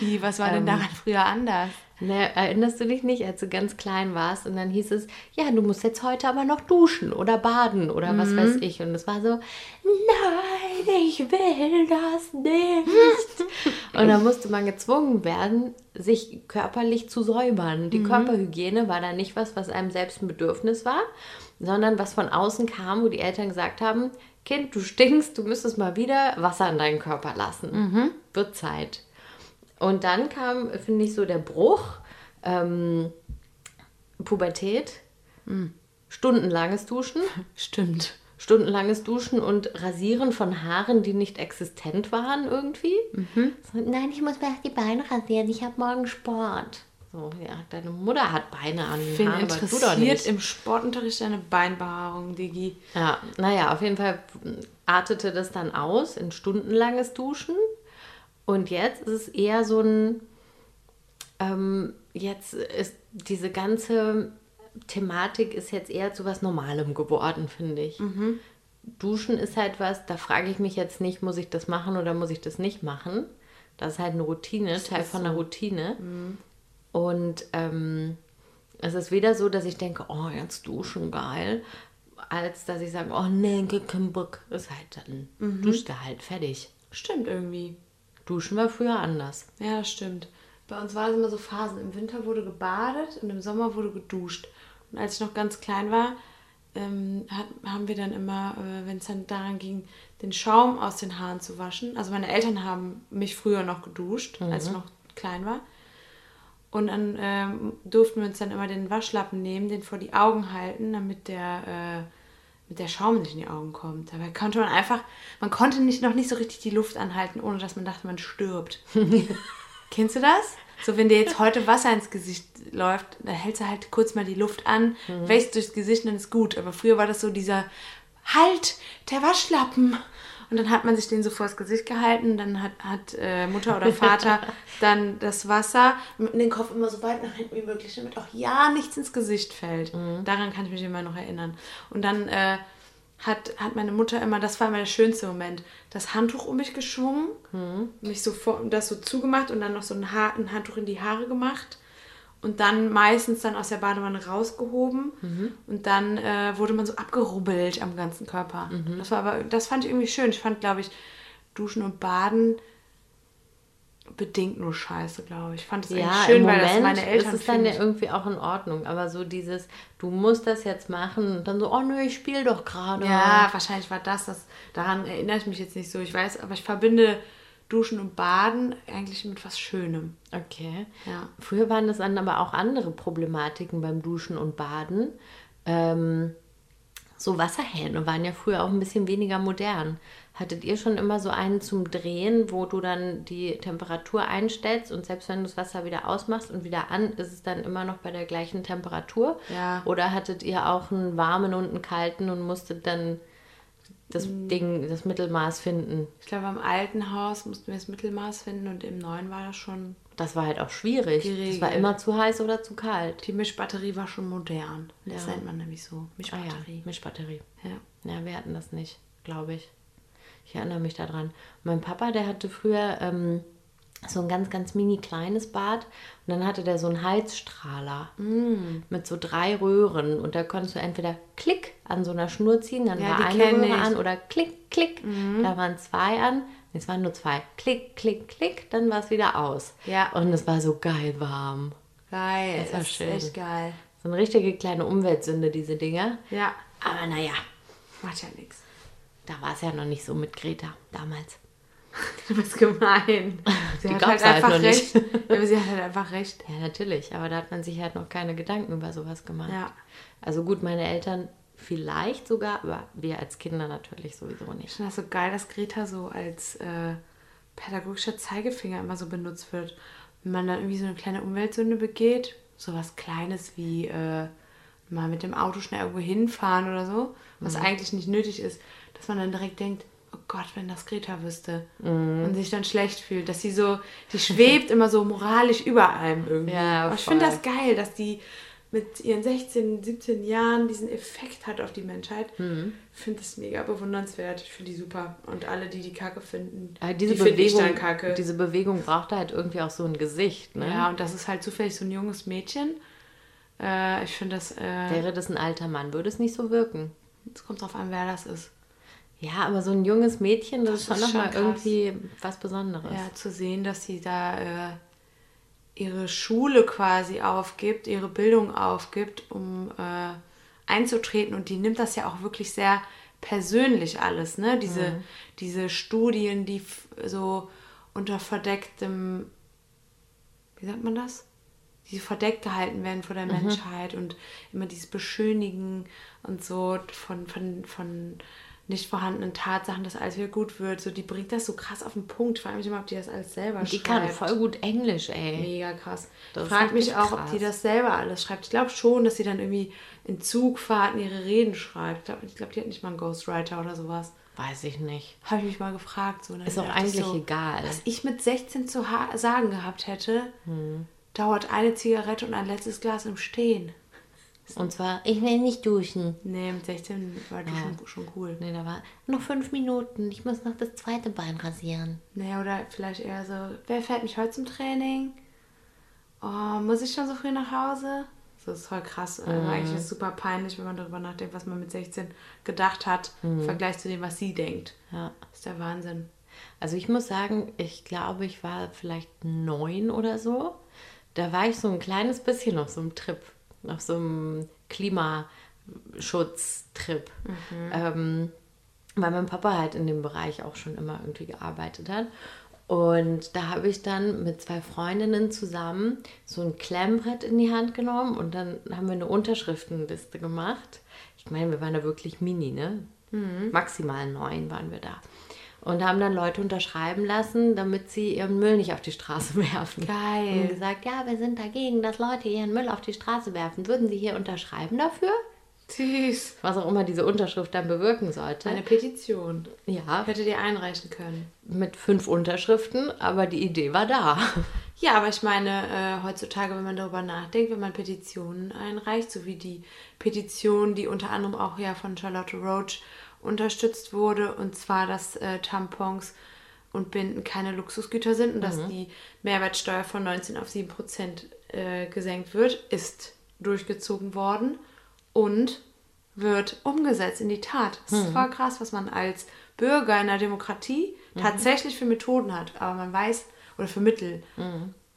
Speaker 5: Wie, was war denn daran früher anders?
Speaker 4: Ne, erinnerst du dich nicht, als du ganz klein warst und dann hieß es, ja, du musst jetzt heute aber noch duschen oder baden oder was weiß ich. Und es war so, nein, ich will das nicht. [LAUGHS] und dann musste man gezwungen werden, sich körperlich zu säubern. Die Körperhygiene war dann nicht was, was einem selbst ein Bedürfnis war, sondern was von außen kam, wo die Eltern gesagt haben, Kind, du stinkst, du müsstest mal wieder Wasser in deinen Körper lassen. Wird Zeit. Und dann kam, finde ich, so der Bruch. Ähm, Pubertät, stundenlanges Duschen, [LAUGHS]
Speaker 5: Stimmt.
Speaker 4: stundenlanges Duschen und Rasieren von Haaren, die nicht existent waren irgendwie. So, nein, ich muss mir erst die Beine rasieren, ich habe morgen Sport. So, ja, deine Mutter hat Beine an den
Speaker 5: Bin
Speaker 4: Haaren, aber du doch
Speaker 5: interessiert
Speaker 4: nicht.
Speaker 5: im Sportunterricht deine Beinbehaarung, Digi.
Speaker 4: Ja, naja, auf jeden Fall artete das dann aus in stundenlanges Duschen. Und jetzt ist es eher so ein, ähm, jetzt ist diese ganze Thematik ist jetzt eher zu was Normalem geworden, finde ich. Duschen ist halt was, da frage ich mich jetzt nicht, muss ich das machen oder muss ich das nicht machen. Das ist halt eine Routine, Teil von einer Routine. Und ähm, es ist weder so, dass ich denke, oh, jetzt duschen, geil, als dass ich sage, oh nee, kein Bock. Ist halt dann, duscht er halt, fertig.
Speaker 5: Stimmt irgendwie.
Speaker 4: Duschen war früher anders.
Speaker 5: Ja, das stimmt. Bei uns war es immer so Phasen. Im Winter wurde gebadet und im Sommer wurde geduscht. Und als ich noch ganz klein war, ähm, hat, haben wir dann immer, äh, wenn es dann daran ging, den Schaum aus den Haaren zu waschen. Also meine Eltern haben mich früher noch geduscht, als ich noch klein war. Und dann ähm, durften wir uns dann immer den Waschlappen nehmen, den vor die Augen halten, damit der, äh, mit der Schaum nicht in die Augen kommt. Dabei konnte man einfach, man konnte nicht, noch nicht so richtig die Luft anhalten, ohne dass man dachte, man stirbt. [LAUGHS] Kennst du das? So, wenn dir jetzt heute Wasser ins Gesicht läuft, dann hältst du halt kurz mal die Luft an, wächst durchs Gesicht und dann ist gut. Aber früher war das so dieser Halt, der Waschlappen. Und dann hat man sich den so vors Gesicht gehalten, dann hat, hat äh, Mutter oder Vater [LAUGHS] dann das Wasser mit den Kopf immer so weit nach hinten wie möglich, damit auch ja nichts ins Gesicht fällt. Daran kann ich mich immer noch erinnern. Und dann äh, hat, hat meine Mutter immer, das war immer der schönste Moment, das Handtuch um mich geschwungen, mich so vor, das so zugemacht und dann noch so ein, Haar, ein Handtuch in die Haare gemacht und dann meistens dann aus der Badewanne rausgehoben und dann äh, wurde man so abgerubbelt am ganzen Körper. Das war aber, das fand ich irgendwie schön. Ich fand, glaube ich, Duschen und Baden bedingt nur scheiße, glaube ich. Ich fand es
Speaker 4: Ja,
Speaker 5: eigentlich schön, weil das meine Eltern
Speaker 4: ist es dann ja irgendwie auch in Ordnung. Aber so dieses, du musst das jetzt machen und dann so, oh nö, ich spiele doch gerade.
Speaker 5: Ja, wahrscheinlich war das, das. Daran erinnere ich mich jetzt nicht so. Ich weiß, aber ich verbinde Duschen und Baden eigentlich mit was Schönem.
Speaker 4: Okay.
Speaker 5: Ja.
Speaker 4: Früher waren das dann aber auch andere Problematiken beim Duschen und Baden. Ähm, so Wasserhähne waren ja früher auch ein bisschen weniger modern. Hattet ihr schon immer so einen zum Drehen, wo du dann die Temperatur einstellst und selbst wenn du das Wasser wieder ausmachst und wieder an, ist es dann immer noch bei der gleichen Temperatur?
Speaker 5: Ja.
Speaker 4: Oder hattet ihr auch einen warmen und einen kalten und musstet dann das
Speaker 5: Mm.
Speaker 4: Ding, das Mittelmaß finden?
Speaker 5: Ich glaube, im alten Haus mussten wir das Mittelmaß finden und im neuen war das schon.
Speaker 4: Das war halt auch schwierig. Das
Speaker 5: Geregelt.
Speaker 4: war immer zu heiß oder zu kalt.
Speaker 5: Die Mischbatterie war schon modern. Das
Speaker 4: Ja.
Speaker 5: nennt man nämlich so.
Speaker 4: Ah ja,
Speaker 5: Mischbatterie.
Speaker 4: Mischbatterie.
Speaker 5: ja.
Speaker 4: Ja, wir hatten das nicht, glaube ich. Ich erinnere mich daran. Mein Papa, der hatte früher ähm, so ein ganz, ganz mini kleines Bad und dann hatte der so einen Heizstrahler
Speaker 5: Mm.
Speaker 4: mit so drei Röhren und da konntest du entweder Klick an so einer Schnur ziehen, dann
Speaker 5: Ja,
Speaker 4: war eine Röhre
Speaker 5: ich.
Speaker 4: An oder Klick, Klick, da waren zwei an. Es waren nur zwei. Klick, Klick, Klick, dann war es wieder aus.
Speaker 5: Ja.
Speaker 4: Und es war so geil warm.
Speaker 5: Geil.
Speaker 4: Das war
Speaker 5: ist
Speaker 4: schön.
Speaker 5: echt geil.
Speaker 4: So eine richtige kleine Umweltsünde, diese Dinger.
Speaker 5: Ja.
Speaker 4: Aber naja,
Speaker 5: Macht ja nichts.
Speaker 4: da war es ja noch nicht so mit Greta damals. [LAUGHS]
Speaker 5: Du bist gemein. [LAUGHS] Sie
Speaker 4: Die
Speaker 5: hat halt
Speaker 4: halt
Speaker 5: einfach
Speaker 4: nicht.
Speaker 5: recht. Ja, aber sie hat halt einfach recht.
Speaker 4: Ja, natürlich, aber da hat man sich halt noch keine Gedanken über sowas gemacht.
Speaker 5: Ja.
Speaker 4: Also gut, meine Eltern vielleicht sogar, aber wir als Kinder natürlich sowieso
Speaker 5: Ich
Speaker 4: nicht.
Speaker 5: finde das so geil, dass Greta so als äh, pädagogischer Zeigefinger immer so benutzt wird. Wenn man dann irgendwie so eine kleine Umweltsünde begeht, so was Kleines wie äh, mal mit dem Auto schnell irgendwo hinfahren oder so, was eigentlich nicht nötig ist, dass man dann direkt denkt, Gott, wenn das Greta wüsste und sich dann schlecht fühlt, dass sie so, die schwebt immer so moralisch über allem irgendwie.
Speaker 4: Ja,
Speaker 5: Aber ich finde das geil, dass die mit ihren 16, 17 Jahren diesen Effekt hat auf die Menschheit.
Speaker 4: Mhm.
Speaker 5: Ich finde das mega bewundernswert. Ich finde die super. Und alle, die die Kacke finden,
Speaker 4: Aber diese
Speaker 5: die finde ich
Speaker 4: Bewegung,
Speaker 5: dann kacke.
Speaker 4: diese Bewegung braucht halt irgendwie auch so ein Gesicht. Ne?
Speaker 5: ja, und das ist halt zufällig so ein junges Mädchen. Äh, ich finde das, äh,
Speaker 4: Wäre das ein alter Mann, würde es nicht so wirken.
Speaker 5: es kommt drauf an, wer das ist.
Speaker 4: Ja, aber so ein junges Mädchen, das,
Speaker 5: Das
Speaker 4: ist schon nochmal irgendwie was Besonderes.
Speaker 5: Ja, zu sehen, dass sie da äh, ihre Schule quasi aufgibt, ihre Bildung aufgibt, um äh, einzutreten. Und die nimmt das ja auch wirklich sehr persönlich alles, ne? Diese, diese Studien, die so unter verdecktem wie sagt man das? Die verdeckt gehalten werden vor der Menschheit und immer dieses Beschönigen und so von, von, von nicht vorhandenen Tatsachen, dass alles wieder gut wird. So, die bringt das so krass auf den Punkt. Ich frage mich immer, ob die das alles selber
Speaker 4: Die
Speaker 5: schreibt.
Speaker 4: kann voll gut Englisch, ey.
Speaker 5: Mega krass.
Speaker 4: Das
Speaker 5: Frag mich auch, ob
Speaker 4: krass.
Speaker 5: die das selber alles schreibt. Ich glaube schon, dass sie dann irgendwie in Zugfahrten ihre Reden schreibt. Ich glaube, ich glaub, die hat nicht mal einen Ghostwriter oder sowas.
Speaker 4: Weiß ich nicht.
Speaker 5: Habe ich mich mal gefragt. So, dann
Speaker 4: Ist auch eigentlich egal.
Speaker 5: Was ich mit 16 zu sagen gehabt hätte,
Speaker 4: Hm.
Speaker 5: dauert eine Zigarette und ein letztes Glas im Stehen.
Speaker 4: Und zwar, ich will nicht duschen.
Speaker 5: Nee, mit 16 war die schon, schon cool.
Speaker 4: Nee, da war noch fünf Minuten. Ich muss noch das zweite Bein rasieren.
Speaker 5: Nee, oder vielleicht eher so, wer fährt mich heute zum Training? Oh, muss ich schon so früh nach Hause? So ist voll krass. Also eigentlich ist es super peinlich, wenn man darüber nachdenkt, was man mit 16 gedacht hat, im Vergleich zu dem, was sie denkt.
Speaker 4: Ja.
Speaker 5: Das ist der Wahnsinn.
Speaker 4: Also ich muss sagen, ich glaube, ich war vielleicht neun oder so. Da war ich so ein kleines bisschen auf so einem Trip, auf so einem Klimaschutztrip. Ähm, weil mein Papa halt in dem Bereich auch schon immer irgendwie gearbeitet hat. Und da habe ich dann mit zwei Freundinnen zusammen so ein Klemmbrett in die Hand genommen und dann haben wir eine Unterschriftenliste gemacht. Ich meine, wir waren da wirklich mini, ne? Maximal neun waren wir da. Und haben dann Leute unterschreiben lassen, damit sie ihren Müll nicht auf die Straße [LAUGHS] werfen.
Speaker 5: Geil.
Speaker 4: Und gesagt, ja, wir sind dagegen, dass Leute ihren Müll auf die Straße werfen. Würden Sie hier unterschreiben dafür?
Speaker 5: Süß.
Speaker 4: Was auch immer diese Unterschrift dann bewirken sollte.
Speaker 5: Eine Petition.
Speaker 4: ja,
Speaker 5: Hättet ihr einreichen können.
Speaker 4: mit fünf Unterschriften, aber die Idee war da. [LAUGHS]
Speaker 5: Ja, aber ich meine, äh, heutzutage, wenn man darüber nachdenkt, wenn man Petitionen einreicht, so wie die Petition, die unter anderem auch ja von Charlotte Roach unterstützt wurde, und zwar, dass äh, Tampons und Binden keine Luxusgüter sind und dass die Mehrwertsteuer von 19 auf 7 Prozent äh, gesenkt wird, ist durchgezogen worden und wird umgesetzt in die Tat. Das ist voll krass, was man als Bürger in einer Demokratie tatsächlich für Methoden hat. Aber man weiß, oder für Mittel,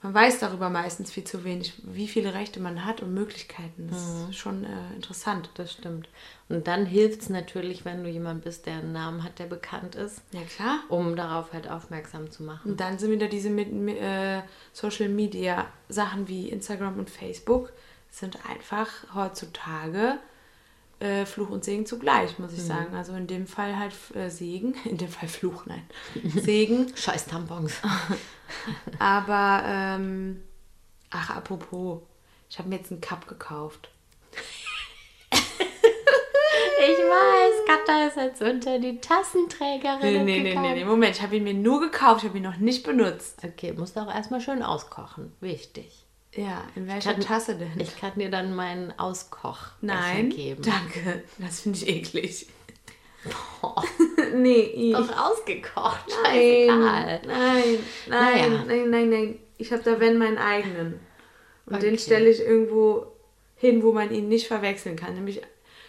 Speaker 5: man weiß darüber meistens viel zu wenig, wie viele Rechte man hat und Möglichkeiten. Das ist schon äh, interessant.
Speaker 4: Das stimmt. Und dann hilft es natürlich, wenn du jemand bist, der einen Namen hat, der bekannt ist,
Speaker 5: Ja, klar.
Speaker 4: um darauf halt aufmerksam zu machen.
Speaker 5: Und dann sind wieder diese mit, mit, äh, Social Media Sachen wie Instagram und Facebook sind einfach heutzutage äh, Fluch und Segen zugleich, muss ich sagen. Also in dem Fall halt äh, Segen, [LAUGHS] in dem Fall Fluch, nein. [LAUGHS] Segen.
Speaker 4: Scheiß Tampons. [LAUGHS]
Speaker 5: Aber, ähm, ach, apropos, ich habe mir jetzt einen Cup gekauft.
Speaker 4: Ich weiß, Katha ist jetzt unter die Tassenträgerin
Speaker 5: Nee, nee, nee, nee, nee, Moment, ich habe ihn mir nur gekauft, ich habe ihn noch nicht benutzt.
Speaker 4: Okay, musst du auch erstmal schön auskochen. Wichtig.
Speaker 5: Ja, in welcher
Speaker 4: kann-
Speaker 5: Tasse denn?
Speaker 4: Ich kann dir dann meinen Auskoch
Speaker 5: Nein,
Speaker 4: geben.
Speaker 5: danke. Das finde ich eklig. [LAUGHS] nee, ich.
Speaker 4: Doch ausgekocht.
Speaker 5: Nein,
Speaker 4: Scheißegal.
Speaker 5: nein, nein,
Speaker 4: Naja.
Speaker 5: nein, nein, nein. Ich habe da wenn meinen eigenen. Und den
Speaker 4: Okay.
Speaker 5: stelle ich irgendwo hin, wo man ihn nicht verwechseln kann. Nämlich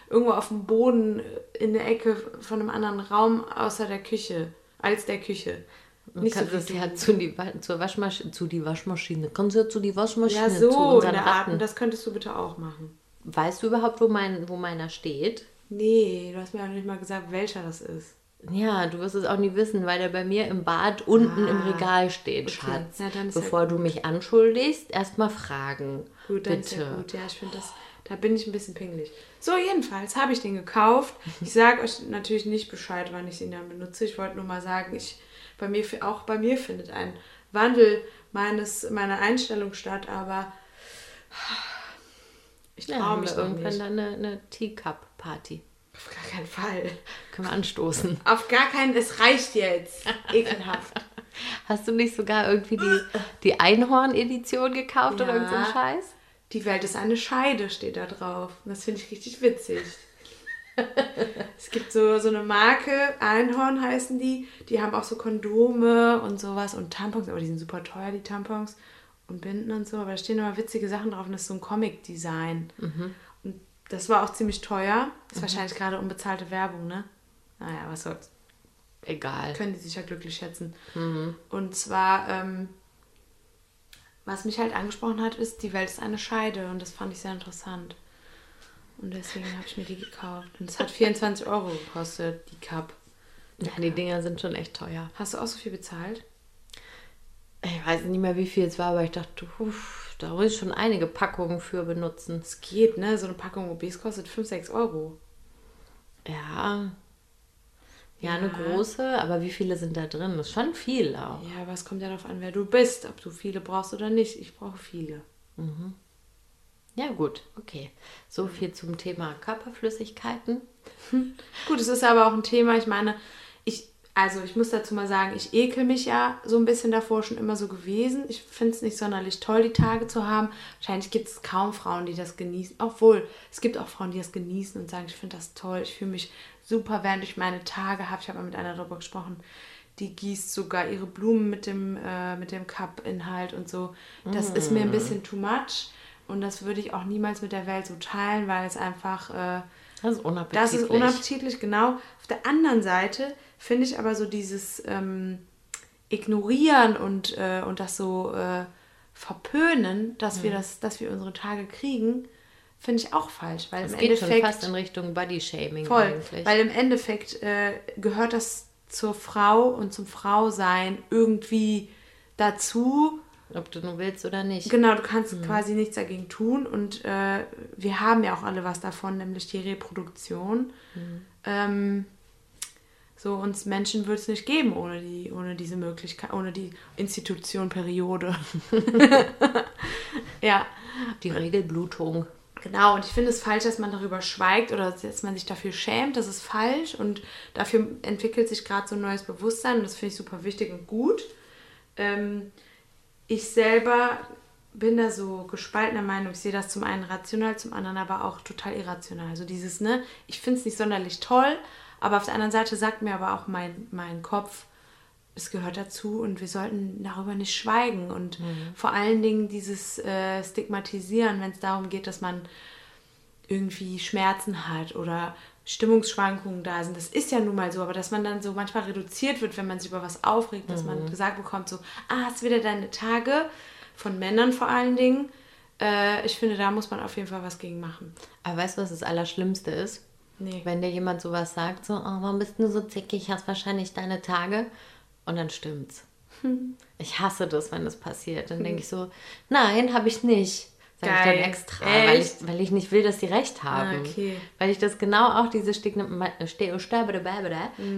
Speaker 5: irgendwo auf dem Boden in der Ecke von einem anderen Raum außer der Küche. Als der Küche.
Speaker 4: Du
Speaker 5: Nicht so
Speaker 4: kannst es
Speaker 5: viel
Speaker 4: ja zu die, zur Waschmaschine, zu die Waschmaschine. Kannst du ja zu die Waschmaschine,
Speaker 5: Ja,
Speaker 4: zu
Speaker 5: so in
Speaker 4: unseren
Speaker 5: Art.
Speaker 4: Ratten.
Speaker 5: Das könntest du bitte auch machen.
Speaker 4: Weißt du überhaupt, wo, mein, wo meiner steht?
Speaker 5: Nee, du hast mir auch nicht mal gesagt, welcher das ist.
Speaker 4: Ja, du wirst es auch nie wissen, weil der bei mir im Bad unten im
Speaker 5: Ah,
Speaker 4: Regal steht,
Speaker 5: okay.
Speaker 4: Schatz.
Speaker 5: Ja, dann ist ja
Speaker 4: Bevor du mich anschuldigst, erstmal fragen.
Speaker 5: Gut, dann
Speaker 4: Bitte.
Speaker 5: ist ja gut. Ja, ich finde das, da bin ich ein bisschen pingelig. So, jedenfalls habe ich den gekauft. Ich sage euch natürlich nicht Bescheid, wann ich ihn dann benutze. Ich wollte nur mal sagen, ich, bei mir, auch bei mir findet ein Wandel meines, meiner Einstellung statt, aber ich
Speaker 4: Ja,
Speaker 5: traue
Speaker 4: haben
Speaker 5: mich
Speaker 4: wir irgendwann
Speaker 5: nicht.
Speaker 4: dann eine, eine Teacup-Party.
Speaker 5: Auf gar keinen Fall.
Speaker 4: Können wir anstoßen.
Speaker 5: Auf gar keinen, es reicht jetzt. [LAUGHS] Ekelhaft.
Speaker 4: Hast du nicht sogar irgendwie die, die Einhorn-Edition gekauft oder
Speaker 5: Ja.
Speaker 4: irgend so ein Scheiß?
Speaker 5: Die Welt ist eine Scheide, steht da drauf. Und das finde ich richtig witzig. [LAUGHS] es gibt so, so eine Marke, Einhorn heißen die. Die haben auch so Kondome und sowas und Tampons, aber die sind super teuer, die Tampons und Binden und so. Aber da stehen immer witzige Sachen drauf und das ist so ein Comic-Design. Und das war auch ziemlich teuer. Ist wahrscheinlich gerade unbezahlte Werbung, ne? Naja, was soll's.
Speaker 4: Egal.
Speaker 5: Können die sich ja glücklich schätzen. Und zwar, ähm, was mich halt angesprochen hat, ist, die Welt ist eine Scheide und das fand ich sehr interessant. Und deswegen habe ich mir die gekauft. Und es hat 24 Euro gekostet, die Cup.
Speaker 4: Ja, die Dinger sind schon echt teuer.
Speaker 5: Hast du auch so viel bezahlt?
Speaker 4: Ich weiß nicht mehr, wie viel es war, aber ich dachte, uff, da muss ich schon einige Packungen für benutzen.
Speaker 5: Es geht, ne? So eine Packung OBs kostet 5, 6 Euro.
Speaker 4: Ja. Ja, eine
Speaker 5: Ja.
Speaker 4: große, aber wie viele sind da drin? Das ist schon viel auch.
Speaker 5: Ja, aber es kommt ja darauf an, wer du bist, ob du viele brauchst oder nicht. Ich brauche viele.
Speaker 4: Ja, gut, okay. So viel zum Thema Körperflüssigkeiten.
Speaker 5: Gut, es ist aber auch ein Thema, ich meine, ich, also ich muss dazu mal sagen, ich ekel mich ja so ein bisschen davor schon immer so gewesen. Ich finde es nicht sonderlich toll, die Tage zu haben. Wahrscheinlich gibt es kaum Frauen, die das genießen. Obwohl, es gibt auch Frauen, die das genießen und sagen, ich finde das toll, ich fühle mich super, während ich meine Tage habe. Ich habe mal mit einer darüber gesprochen, die gießt sogar ihre Blumen mit dem, äh, mit dem Cup-Inhalt und so. Das ist mir ein bisschen too much. Und das würde ich auch niemals mit der Welt so teilen, weil es einfach... Äh,
Speaker 4: Das ist unappetitlich.
Speaker 5: das ist unappetitlich, genau. Auf der anderen Seite finde ich aber so dieses ähm, Ignorieren und, äh, und das so äh, Verpönen, dass, wir das, dass wir unsere Tage kriegen, finde ich auch falsch. Weil
Speaker 4: Es
Speaker 5: im
Speaker 4: geht schon
Speaker 5: Endeffekt.
Speaker 4: fast in Richtung Body-Shaming
Speaker 5: voll.
Speaker 4: eigentlich.
Speaker 5: Weil im Endeffekt äh, gehört das zur Frau und zum Frausein irgendwie dazu.
Speaker 4: Ob du nur willst oder nicht.
Speaker 5: Genau, du kannst quasi nichts dagegen tun und äh, wir haben ja auch alle was davon, nämlich die Reproduktion. Ähm, so uns Menschen wird es nicht geben ohne die, ohne diese Möglichkeit, ohne die Institution Periode. [LAUGHS] ja,
Speaker 4: Die Regelblutung.
Speaker 5: Genau, und ich finde es falsch, dass man darüber schweigt oder dass man sich dafür schämt. Das ist falsch und dafür entwickelt sich gerade so ein neues Bewusstsein und das finde ich super wichtig und gut. Ähm, ich selber bin da so gespaltener Meinung. Ich sehe das zum einen rational, zum anderen aber auch total irrational. Also dieses, ne, ich finde es nicht sonderlich toll, aber auf der anderen Seite sagt mir aber auch mein, mein Kopf, es gehört dazu und wir sollten darüber nicht schweigen. Und vor allen Dingen dieses äh, Stigmatisieren, wenn es darum geht, dass man irgendwie Schmerzen hat oder Stimmungsschwankungen da sind. Das ist ja nun mal so, aber dass man dann so manchmal reduziert wird, wenn man sich über was aufregt, dass man gesagt bekommt, so, ah, hast wieder deine Tage, von Männern vor allen Dingen. Äh, ich finde, da muss man auf jeden Fall was gegen machen.
Speaker 4: Aber weißt du, was das Allerschlimmste ist?
Speaker 5: Nee.
Speaker 4: Wenn dir jemand sowas sagt, so, oh, warum bist du so zickig, hast wahrscheinlich deine Tage und dann stimmt's. [LAUGHS] Ich hasse das, wenn das passiert. Dann denke ich so, nein, habe ich nicht. Sag ich dann extra, weil ich, weil ich nicht will, dass die recht haben.
Speaker 5: Ah, okay.
Speaker 4: Weil ich das genau auch diese Stigma Sterbebebebe,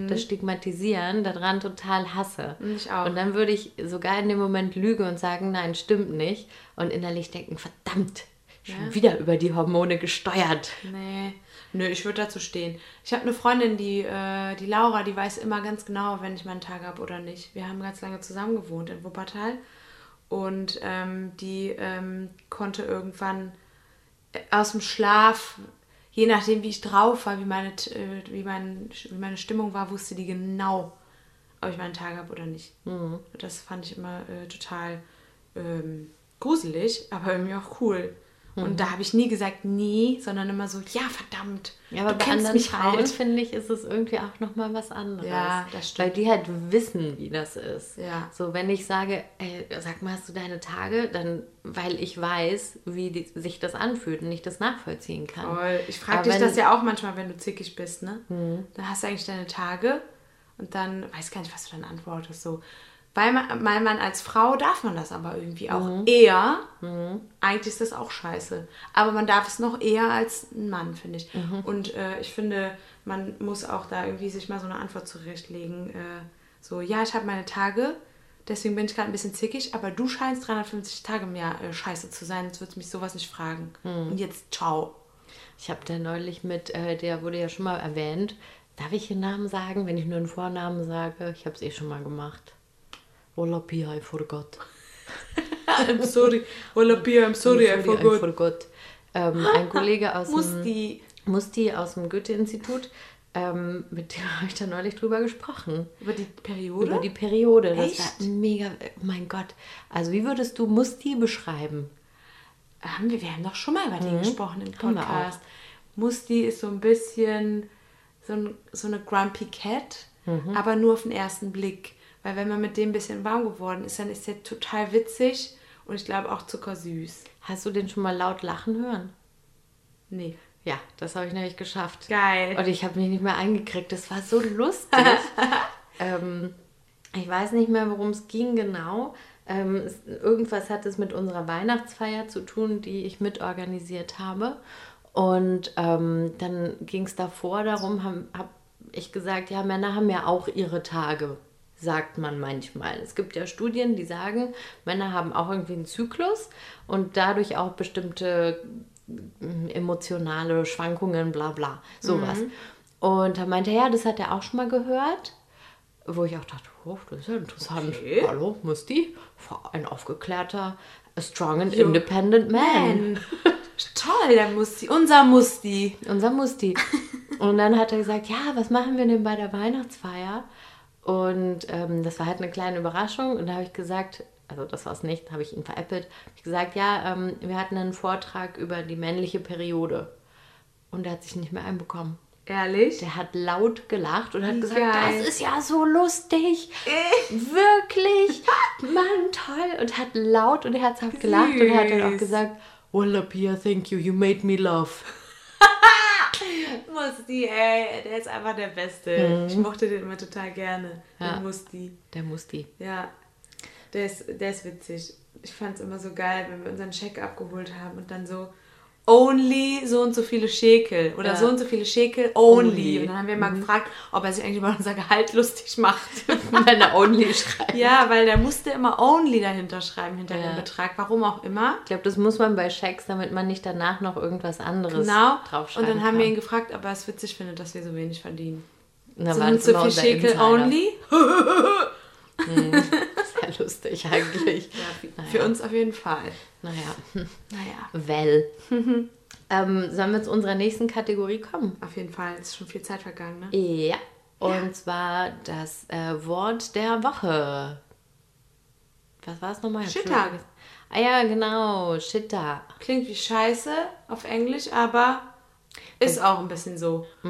Speaker 4: das Stigmatisieren daran total hasse.
Speaker 5: Mhm. Ich auch.
Speaker 4: Und dann würde ich sogar in dem Moment lügen und sagen, nein, stimmt nicht. Und innerlich denken, verdammt, schon wieder über die Hormone gesteuert.
Speaker 5: Nee, nö, ich würde dazu stehen. Ich habe eine Freundin, die, äh, die Laura, die weiß immer ganz genau, wenn ich meinen Tag habe oder nicht. Wir haben ganz lange zusammen gewohnt in Wuppertal und ähm, die ähm, konnte irgendwann äh, aus dem Schlaf, je nachdem wie ich drauf war, wie meine, äh, wie mein, wie meine Stimmung war, wusste die genau, ob ich meinen Tag habe oder nicht. Das fand ich immer äh, total ähm, gruselig, aber irgendwie auch cool. Und da habe ich nie gesagt, nee, sondern immer so, ja, verdammt.
Speaker 4: Ja, aber
Speaker 5: du
Speaker 4: bei anderen
Speaker 5: mich
Speaker 4: Frauen,
Speaker 5: halt.
Speaker 4: finde ich, ist es irgendwie auch nochmal was anderes.
Speaker 5: Ja, das stimmt.
Speaker 4: Weil die halt wissen, wie das ist.
Speaker 5: Ja.
Speaker 4: So, wenn ich sage, ey, sag mal, hast du deine Tage? Dann, weil ich weiß, wie die, sich das anfühlt und ich das nachvollziehen kann.
Speaker 5: Voll. Ich frage dich das ja auch manchmal, wenn du zickig bist, ne? Dann hast du eigentlich deine Tage und dann weiß gar nicht, was du dann antwortest. So. Weil man, weil man als Frau darf man das aber irgendwie auch eher. Eigentlich ist das auch scheiße. Aber man darf es noch eher als ein Mann, finde ich. Und äh, ich finde, man muss auch da irgendwie sich mal so eine Antwort zurechtlegen. Äh, so, ja, ich habe meine Tage, deswegen bin ich gerade ein bisschen zickig, aber du scheinst 350 Tage im Jahr äh, scheiße zu sein, jetzt würdest du mich sowas nicht fragen. Und jetzt ciao.
Speaker 4: Ich habe da neulich mit, äh, der wurde ja schon mal erwähnt. Darf ich den Namen sagen, wenn ich nur einen Vornamen sage? Ich habe es eh schon mal gemacht. Wallapia, I forgot. [LAUGHS]
Speaker 5: I'm sorry. Wallaby, I'm sorry, I
Speaker 4: I
Speaker 5: forgot.
Speaker 4: forgot. Ähm, ein Kollege aus [LAUGHS] dem...
Speaker 5: Musti.
Speaker 4: Musti aus dem Goethe-Institut, ähm, mit dem [LAUGHS] habe ich da neulich drüber gesprochen.
Speaker 5: Über die Periode?
Speaker 4: Über die Periode. Das
Speaker 5: Echt?
Speaker 4: war mega, oh mein Gott. Also wie würdest du Musti beschreiben?
Speaker 5: haben wir, wir haben doch schon mal über die gesprochen im
Speaker 4: Mhm.
Speaker 5: Podcast. Musti ist so ein bisschen so, ein, so eine Grumpy Cat,
Speaker 4: Mhm.
Speaker 5: aber nur auf den ersten Blick. Weil wenn man mit dem ein bisschen warm geworden ist, dann ist der total witzig und ich glaube auch zuckersüß.
Speaker 4: Hast du den schon mal laut lachen hören?
Speaker 5: Nee.
Speaker 4: Ja, das habe ich nämlich geschafft.
Speaker 5: Geil.
Speaker 4: Und ich habe mich nicht mehr eingekriegt. Das war so lustig. [LAUGHS] ähm, Ich weiß nicht mehr, worum es ging genau. Ähm, es, irgendwas hat es mit unserer Weihnachtsfeier zu tun, die ich mitorganisiert habe. Und ähm, dann ging es davor darum, habe hab ich gesagt, ja, Männer haben ja auch ihre Tage, sagt man manchmal. Es gibt ja Studien, die sagen, Männer haben auch irgendwie einen Zyklus und dadurch auch bestimmte mm, emotionale Schwankungen, bla bla, sowas. Und da meinte er, ja, das hat er auch schon mal gehört. Wo ich auch dachte, oh, das ist ja interessant.
Speaker 5: Okay.
Speaker 4: Hallo, Musti? Ein aufgeklärter, a strong and independent man.
Speaker 5: Man. [LAUGHS] Toll, der Musti. Unser Musti.
Speaker 4: Unser Musti. [LAUGHS] Und dann hat er gesagt, ja, was machen wir denn bei der Weihnachtsfeier? Und ähm, das war halt eine kleine Überraschung. Und da habe ich gesagt, also das war es nicht, habe ich ihn veräppelt. Ich gesagt, ja, ähm, wir hatten einen Vortrag über die männliche Periode. Und er hat sich nicht mehr einbekommen.
Speaker 5: Ehrlich?
Speaker 4: Der hat laut gelacht und hat gesagt,
Speaker 5: geil.
Speaker 4: das ist ja so lustig. Wirklich. [LAUGHS] Mann, toll. Und hat laut und herzhaft gelacht und hat dann auch
Speaker 5: Süß.
Speaker 4: gesagt, Well, Pia, thank you. You made me laugh. [LAUGHS]
Speaker 5: Musti, ey. Der ist einfach der Beste. Ich mochte den immer total gerne.
Speaker 4: Ja.
Speaker 5: Den Musti.
Speaker 4: Der Musti.
Speaker 5: Ja. Der ist, der ist witzig. Ich fand es immer so geil, wenn wir unseren Scheck abgeholt haben und dann so only so und so viele Schekel oder
Speaker 4: Ja.
Speaker 5: so und so viele Schekel only.
Speaker 4: Only.
Speaker 5: Und dann haben wir mal gefragt, ob er sich eigentlich über unser Gehalt lustig macht. [LAUGHS]
Speaker 4: Wenn er only schreibt.
Speaker 5: ja, weil der musste immer only dahinter schreiben, hinter
Speaker 4: Ja.
Speaker 5: dem Betrag. Warum auch immer.
Speaker 4: Ich glaube, das muss man bei Schecks, damit man nicht danach noch irgendwas anderes
Speaker 5: Genau. Und
Speaker 4: draufschreiben
Speaker 5: dann haben
Speaker 4: kann.
Speaker 5: wir ihn gefragt, ob er es witzig findet, dass wir so wenig verdienen.
Speaker 4: Und da
Speaker 5: So und so viel Schekel only. [LAUGHS]
Speaker 4: Sehr [LAUGHS] lustig eigentlich. naja.
Speaker 5: Für uns auf jeden Fall.
Speaker 4: Naja.
Speaker 5: Naja,
Speaker 4: well. ähm, sollen wir zu unserer nächsten Kategorie kommen?
Speaker 5: auf jeden Fall. Es ist schon viel Zeit vergangen, ne?
Speaker 4: Ja. Und zwar das äh, Wort der Woche. Was war es nochmal?
Speaker 5: Shitter.
Speaker 4: Ah ja, genau. Shitter.
Speaker 5: Klingt wie Scheiße auf Englisch, aber ist auch ein bisschen so. [LAUGHS]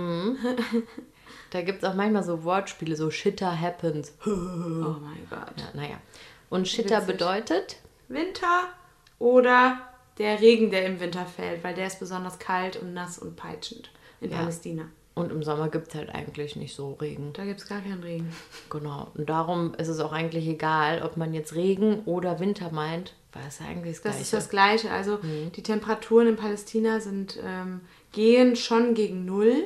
Speaker 4: Da gibt es auch manchmal so Wortspiele, so Shitter happens. [LAUGHS]
Speaker 5: Oh mein Gott.
Speaker 4: Ja, naja. Und Shitter
Speaker 5: Witzig.
Speaker 4: bedeutet?
Speaker 5: Winter oder der Regen, der im Winter fällt, weil der ist besonders kalt und nass und peitschend in
Speaker 4: Ja.
Speaker 5: Palästina.
Speaker 4: Und im Sommer gibt es halt eigentlich nicht so Regen.
Speaker 5: Da gibt es gar keinen Regen.
Speaker 4: Genau. Und darum ist es auch eigentlich egal, ob man jetzt Regen oder Winter meint, weil es ja eigentlich das
Speaker 5: Das
Speaker 4: Gleiche.
Speaker 5: ist das Gleiche. Also
Speaker 4: Mhm.
Speaker 5: die Temperaturen in Palästina sind, ähm, gehen schon gegen Null,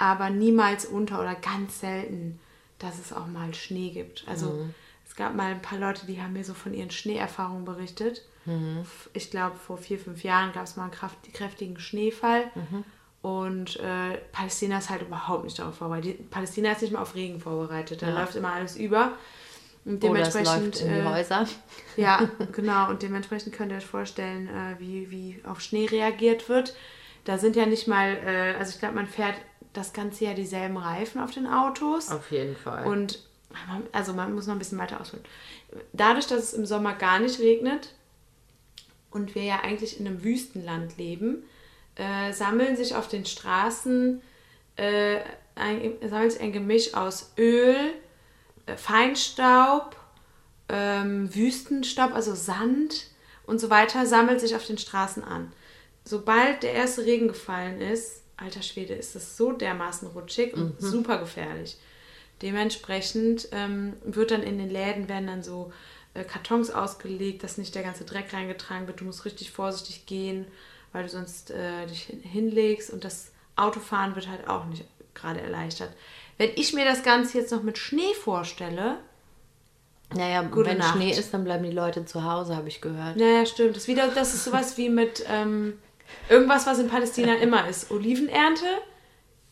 Speaker 5: aber niemals unter oder ganz selten, dass es auch mal Schnee gibt. Also
Speaker 4: Mhm.
Speaker 5: es gab mal ein paar Leute, die haben mir so von ihren Schneeerfahrungen berichtet.
Speaker 4: Mhm.
Speaker 5: Ich glaube, vor vier, fünf Jahren gab es mal einen kraft, kräftigen Schneefall.
Speaker 4: Mhm.
Speaker 5: Und äh, Palästina ist halt überhaupt nicht darauf vorbereitet. Palästina ist nicht mal auf Regen vorbereitet. Da
Speaker 4: Ja.
Speaker 5: läuft immer alles über. Und dementsprechend
Speaker 4: läuft in die
Speaker 5: äh,
Speaker 4: Häuser.
Speaker 5: ja, [LAUGHS] genau. Und dementsprechend könnt ihr euch vorstellen, äh, wie, wie auf Schnee reagiert wird. Da sind ja nicht mal, äh, also ich glaube, man fährt das ganze Jahr dieselben Reifen auf den Autos.
Speaker 4: Auf jeden Fall.
Speaker 5: Und also man muss noch ein bisschen weiter ausholen. Dadurch, dass es im Sommer gar nicht regnet und wir ja eigentlich in einem Wüstenland leben, äh, sammeln sich auf den Straßen äh, ein, sammelt sich ein Gemisch aus Öl, äh, Feinstaub, ähm, Wüstenstaub, also Sand und so weiter, sammelt sich auf den Straßen an. Sobald der erste Regen gefallen ist, alter Schwede, ist es so dermaßen rutschig und super gefährlich. Dementsprechend ähm, wird dann in den Läden werden dann so äh, Kartons ausgelegt, dass nicht der ganze Dreck reingetragen wird. Du musst richtig vorsichtig gehen, weil du sonst äh, dich hin hinlegst und das Autofahren wird halt auch nicht gerade erleichtert. Wenn ich mir das Ganze jetzt noch mit Schnee vorstelle,
Speaker 4: naja,
Speaker 5: Gute
Speaker 4: wenn
Speaker 5: Nacht.
Speaker 4: Schnee ist, dann bleiben die Leute zu Hause, habe ich gehört.
Speaker 5: naja, stimmt. Das ist wieder, das ist sowas wie mit ähm, irgendwas, was in Palästina immer ist. Olivenernte,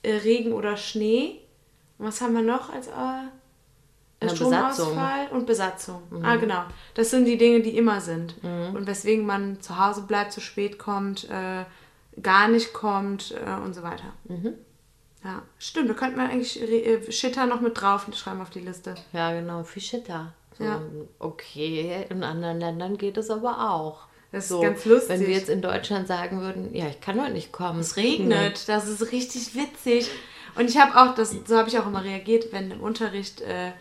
Speaker 5: äh, Regen oder Schnee. Und was haben wir noch als äh, Stromausfall und Besatzung. Ah, genau. Das sind die Dinge, die immer sind.
Speaker 4: Mhm.
Speaker 5: Und weswegen man zu Hause bleibt, zu spät kommt, äh, gar nicht kommt äh, und so weiter.
Speaker 4: Mhm.
Speaker 5: Ja, stimmt. Da könnte man eigentlich äh, Shitter noch mit drauf schreiben auf die Liste.
Speaker 4: Ja, genau, für Shitter. So,
Speaker 5: Ja.
Speaker 4: Okay, in anderen Ländern geht es aber auch.
Speaker 5: Das ist
Speaker 4: so,
Speaker 5: ganz lustig.
Speaker 4: Wenn wir jetzt in Deutschland sagen würden, ja, ich kann heute nicht kommen, es
Speaker 5: regnet. Das ist richtig witzig. Und ich habe auch, das, so habe ich auch immer reagiert, wenn im Unterricht, äh,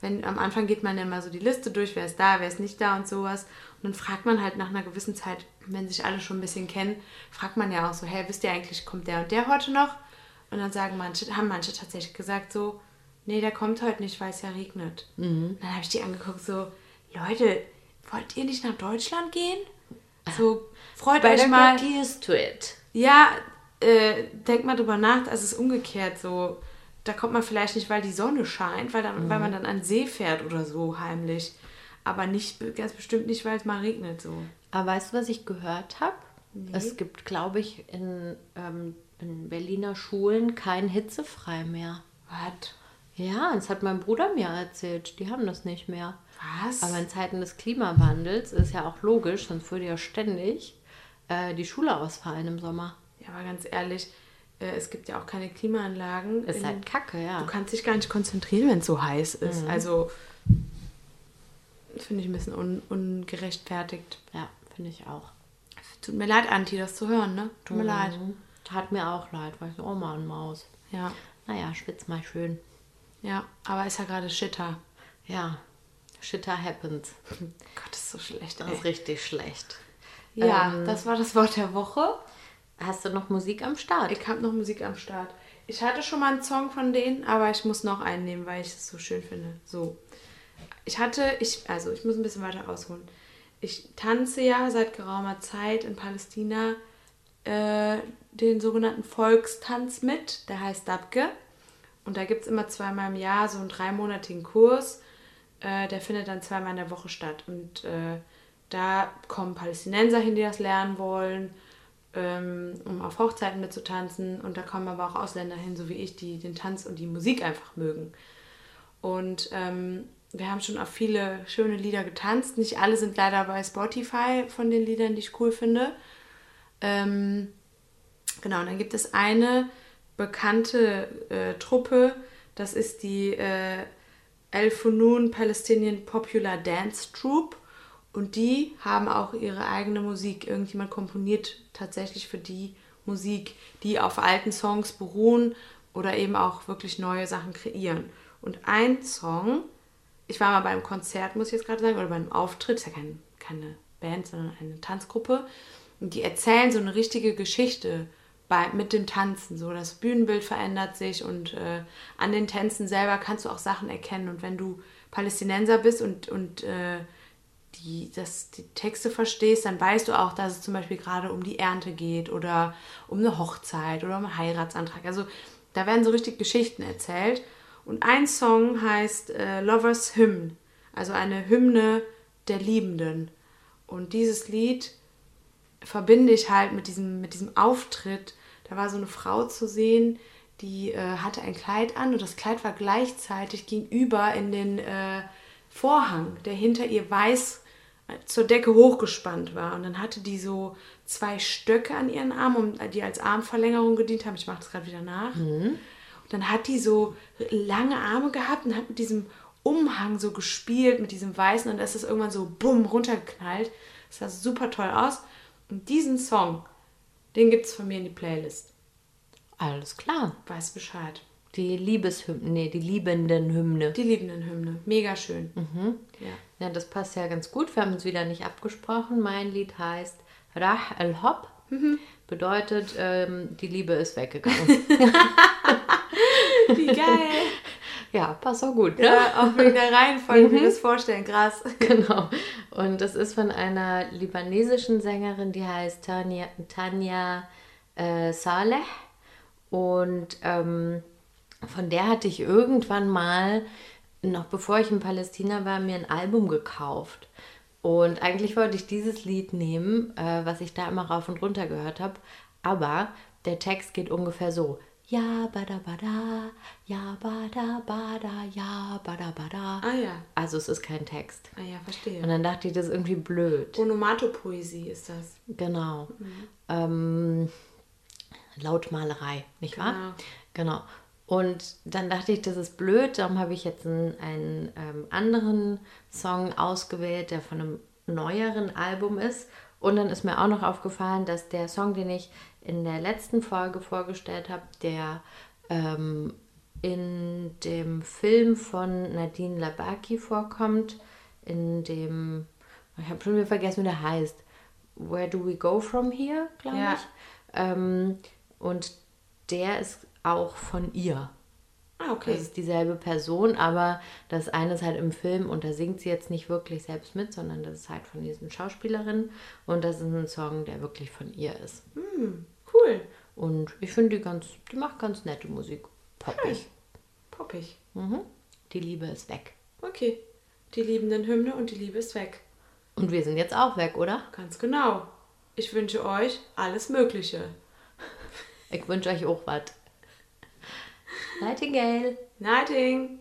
Speaker 5: wenn am Anfang geht man ja immer so die Liste durch, wer ist da, wer ist nicht da und sowas. Und dann fragt man halt nach einer gewissen Zeit, wenn sich alle schon ein bisschen kennen, fragt man ja auch so, hey, wisst ihr eigentlich, kommt der und der heute noch? Und dann sagen manche, haben manche tatsächlich gesagt so, nee, der kommt heute nicht, weil es ja regnet.
Speaker 4: Mhm.
Speaker 5: Dann habe ich die angeguckt, so, Leute, wollt ihr nicht nach Deutschland gehen? So, freut euch
Speaker 4: Better
Speaker 5: mal.
Speaker 4: get used to it.
Speaker 5: Ja, äh, denkt mal drüber nach, es ist umgekehrt so. Da kommt man vielleicht nicht, weil die Sonne scheint, weil, dann, weil man dann an den See fährt oder so heimlich. Aber nicht, ganz bestimmt nicht, weil es mal regnet so.
Speaker 4: Aber weißt du, was ich gehört habe? Es gibt, glaube ich, in, ähm, in Berliner Schulen kein Hitzefrei mehr.
Speaker 5: Was?
Speaker 4: Ja, das hat mein Bruder mir erzählt. Die haben das nicht mehr.
Speaker 5: Was?
Speaker 4: Aber in Zeiten des Klimawandels ist ja auch logisch, sonst würde ja ständig äh, die Schule ausfallen im Sommer.
Speaker 5: ja, aber ganz ehrlich, äh, es gibt ja auch keine Klimaanlagen.
Speaker 4: Ist
Speaker 5: in-
Speaker 4: halt kacke, ja.
Speaker 5: Du kannst dich gar nicht konzentrieren, wenn es so heiß ist. Also finde ich ein bisschen un ungerechtfertigt.
Speaker 4: Ja, finde ich auch.
Speaker 5: Tut mir leid, Anti, das zu hören, ne? Tut mir leid.
Speaker 4: Mhm. Tat mir auch leid, weil ich so, oh Mann, Maus.
Speaker 5: Ja,
Speaker 4: Naja, schwitz mal schön.
Speaker 5: ja, aber ist ja gerade Shitter.
Speaker 4: Ja, shitter happens.
Speaker 5: Gott, das ist so schlecht.
Speaker 4: Das
Speaker 5: Ey.
Speaker 4: ist richtig schlecht.
Speaker 5: Ja,
Speaker 4: Ähm,
Speaker 5: das war das Wort der Woche.
Speaker 4: Hast du noch Musik am Start?
Speaker 5: Ich habe noch Musik am Start. Ich hatte schon mal einen Song von denen, aber ich muss noch einen nehmen, weil ich es so schön finde. So. Ich hatte, ich, also ich muss ein bisschen weiter ausholen. Ich tanze ja seit geraumer Zeit in Palästina äh, den sogenannten Volkstanz mit. Der heißt Dabke. Und da gibt es immer zweimal im Jahr so einen dreimonatigen Kurs. Äh, der findet dann zweimal in der Woche statt. Und äh, da kommen Palästinenser hin, die das lernen wollen, ähm, um auf Hochzeiten mitzutanzen. Und da kommen aber auch Ausländer hin, so wie ich, die den Tanz und die Musik einfach mögen. Und ähm, wir haben schon auf viele schöne Lieder getanzt. Nicht alle sind leider bei Spotify von den Liedern, die ich cool finde. Ähm, genau, und dann gibt es eine bekannte äh, Truppe, das ist die äh, El Funun Palestinian Popular Dance Troupe. Und die haben auch ihre eigene Musik. Irgendjemand komponiert tatsächlich für die Musik, die auf alten Songs beruhen oder eben auch wirklich neue Sachen kreieren. Und ein Song, ich war mal beim Konzert, muss ich jetzt gerade sagen, oder beim Auftritt, ist ja kein, keine Band, sondern eine Tanzgruppe. Und die erzählen so eine richtige Geschichte bei, mit dem Tanzen. So, das Bühnenbild verändert sich und äh, an den Tänzen selber kannst du auch Sachen erkennen. Und wenn du Palästinenser bist und, und äh, die, das, die Texte verstehst, dann weißt du auch, dass es zum Beispiel gerade um die Ernte geht oder um eine Hochzeit oder um einen Heiratsantrag. Also da werden so richtig Geschichten erzählt. Und ein Song heißt äh, Lovers Hymn, also eine Hymne der Liebenden. Und dieses Lied verbinde ich halt mit diesem, mit diesem Auftritt. Da war so eine Frau zu sehen, die äh, hatte ein Kleid an und das Kleid war gleichzeitig gegenüber in den äh, Vorhang, der hinter ihr weiß äh, zur Decke hochgespannt war. Und dann hatte die so zwei Stöcke an ihren Armen, um, die als Armverlängerung gedient haben. Ich mache das gerade wieder nach. Und dann hat die so lange Arme gehabt und hat mit diesem Umhang so gespielt, mit diesem Weißen. Und es ist irgendwann so bumm runtergeknallt. Das sah super toll aus. Und diesen Song, den gibt es von mir in die Playlist.
Speaker 4: Alles klar.
Speaker 5: Weiß Bescheid.
Speaker 4: Die Liebeshymne, nee, die liebenden Hymne.
Speaker 5: Die Liebenden-Hymne. Mega schön. Ja.
Speaker 4: Ja, das passt ja ganz gut. Wir haben uns wieder nicht abgesprochen. Mein Lied heißt Rah el Hop. Bedeutet, ähm, die Liebe ist weggegangen. [LAUGHS]
Speaker 5: Wie geil. [LAUGHS]
Speaker 4: ja, passt auch gut, ne?
Speaker 5: ja, auch wegen der Reihenfolge, wie wir das vorstellen. Krass. [LAUGHS] [LAUGHS]
Speaker 4: Genau. Und das ist von einer libanesischen Sängerin, die heißt Tanja, Tanja äh, Saleh. Und ähm, von der hatte ich irgendwann mal, noch bevor ich in Palästina war, mir ein Album gekauft. Und eigentlich wollte ich dieses Lied nehmen, äh, was ich da immer rauf und runter gehört habe. Aber der Text geht ungefähr so. Ja, bada bada, ja, bada bada, ja, bada bada.
Speaker 5: Ah ja.
Speaker 4: Also es ist kein Text.
Speaker 5: Ah ja, verstehe.
Speaker 4: Und dann dachte ich, das ist irgendwie blöd.
Speaker 5: Onomatopoesie ist das.
Speaker 4: Genau. Ähm, Lautmalerei, nicht wahr? Genau. Und dann dachte ich, das ist blöd. Darum habe ich jetzt einen, einen ähm, anderen Song ausgewählt, der von einem neueren Album ist. Und dann ist mir auch noch aufgefallen, dass der Song, den ich in der letzten Folge vorgestellt habe, der ähm, in dem Film von Nadine Labaki vorkommt, in dem, ich habe schon wieder vergessen, wie der heißt, Where Do We Go From Here, glaube
Speaker 5: Ja.
Speaker 4: ich. Ähm, und der ist auch von ihr.
Speaker 5: Ah, okay.
Speaker 4: Das ist dieselbe Person, aber das eine ist halt im Film und da singt sie jetzt nicht wirklich selbst mit, sondern das ist halt von diesen Schauspielerinnen und das ist ein Song, der wirklich von ihr ist.
Speaker 5: Cool.
Speaker 4: Und ich finde die ganz, die macht ganz nette Musik. Poppig.
Speaker 5: Poppig.
Speaker 4: Mhm. Die Liebe ist weg.
Speaker 5: Okay. Die liebenden Hymne und die Liebe ist weg.
Speaker 4: Und wir sind jetzt auch weg, oder?
Speaker 5: Ganz genau. Ich wünsche euch alles Mögliche.
Speaker 4: Ich wünsche euch auch was. [LAUGHS] Nightingale.
Speaker 5: Nighting.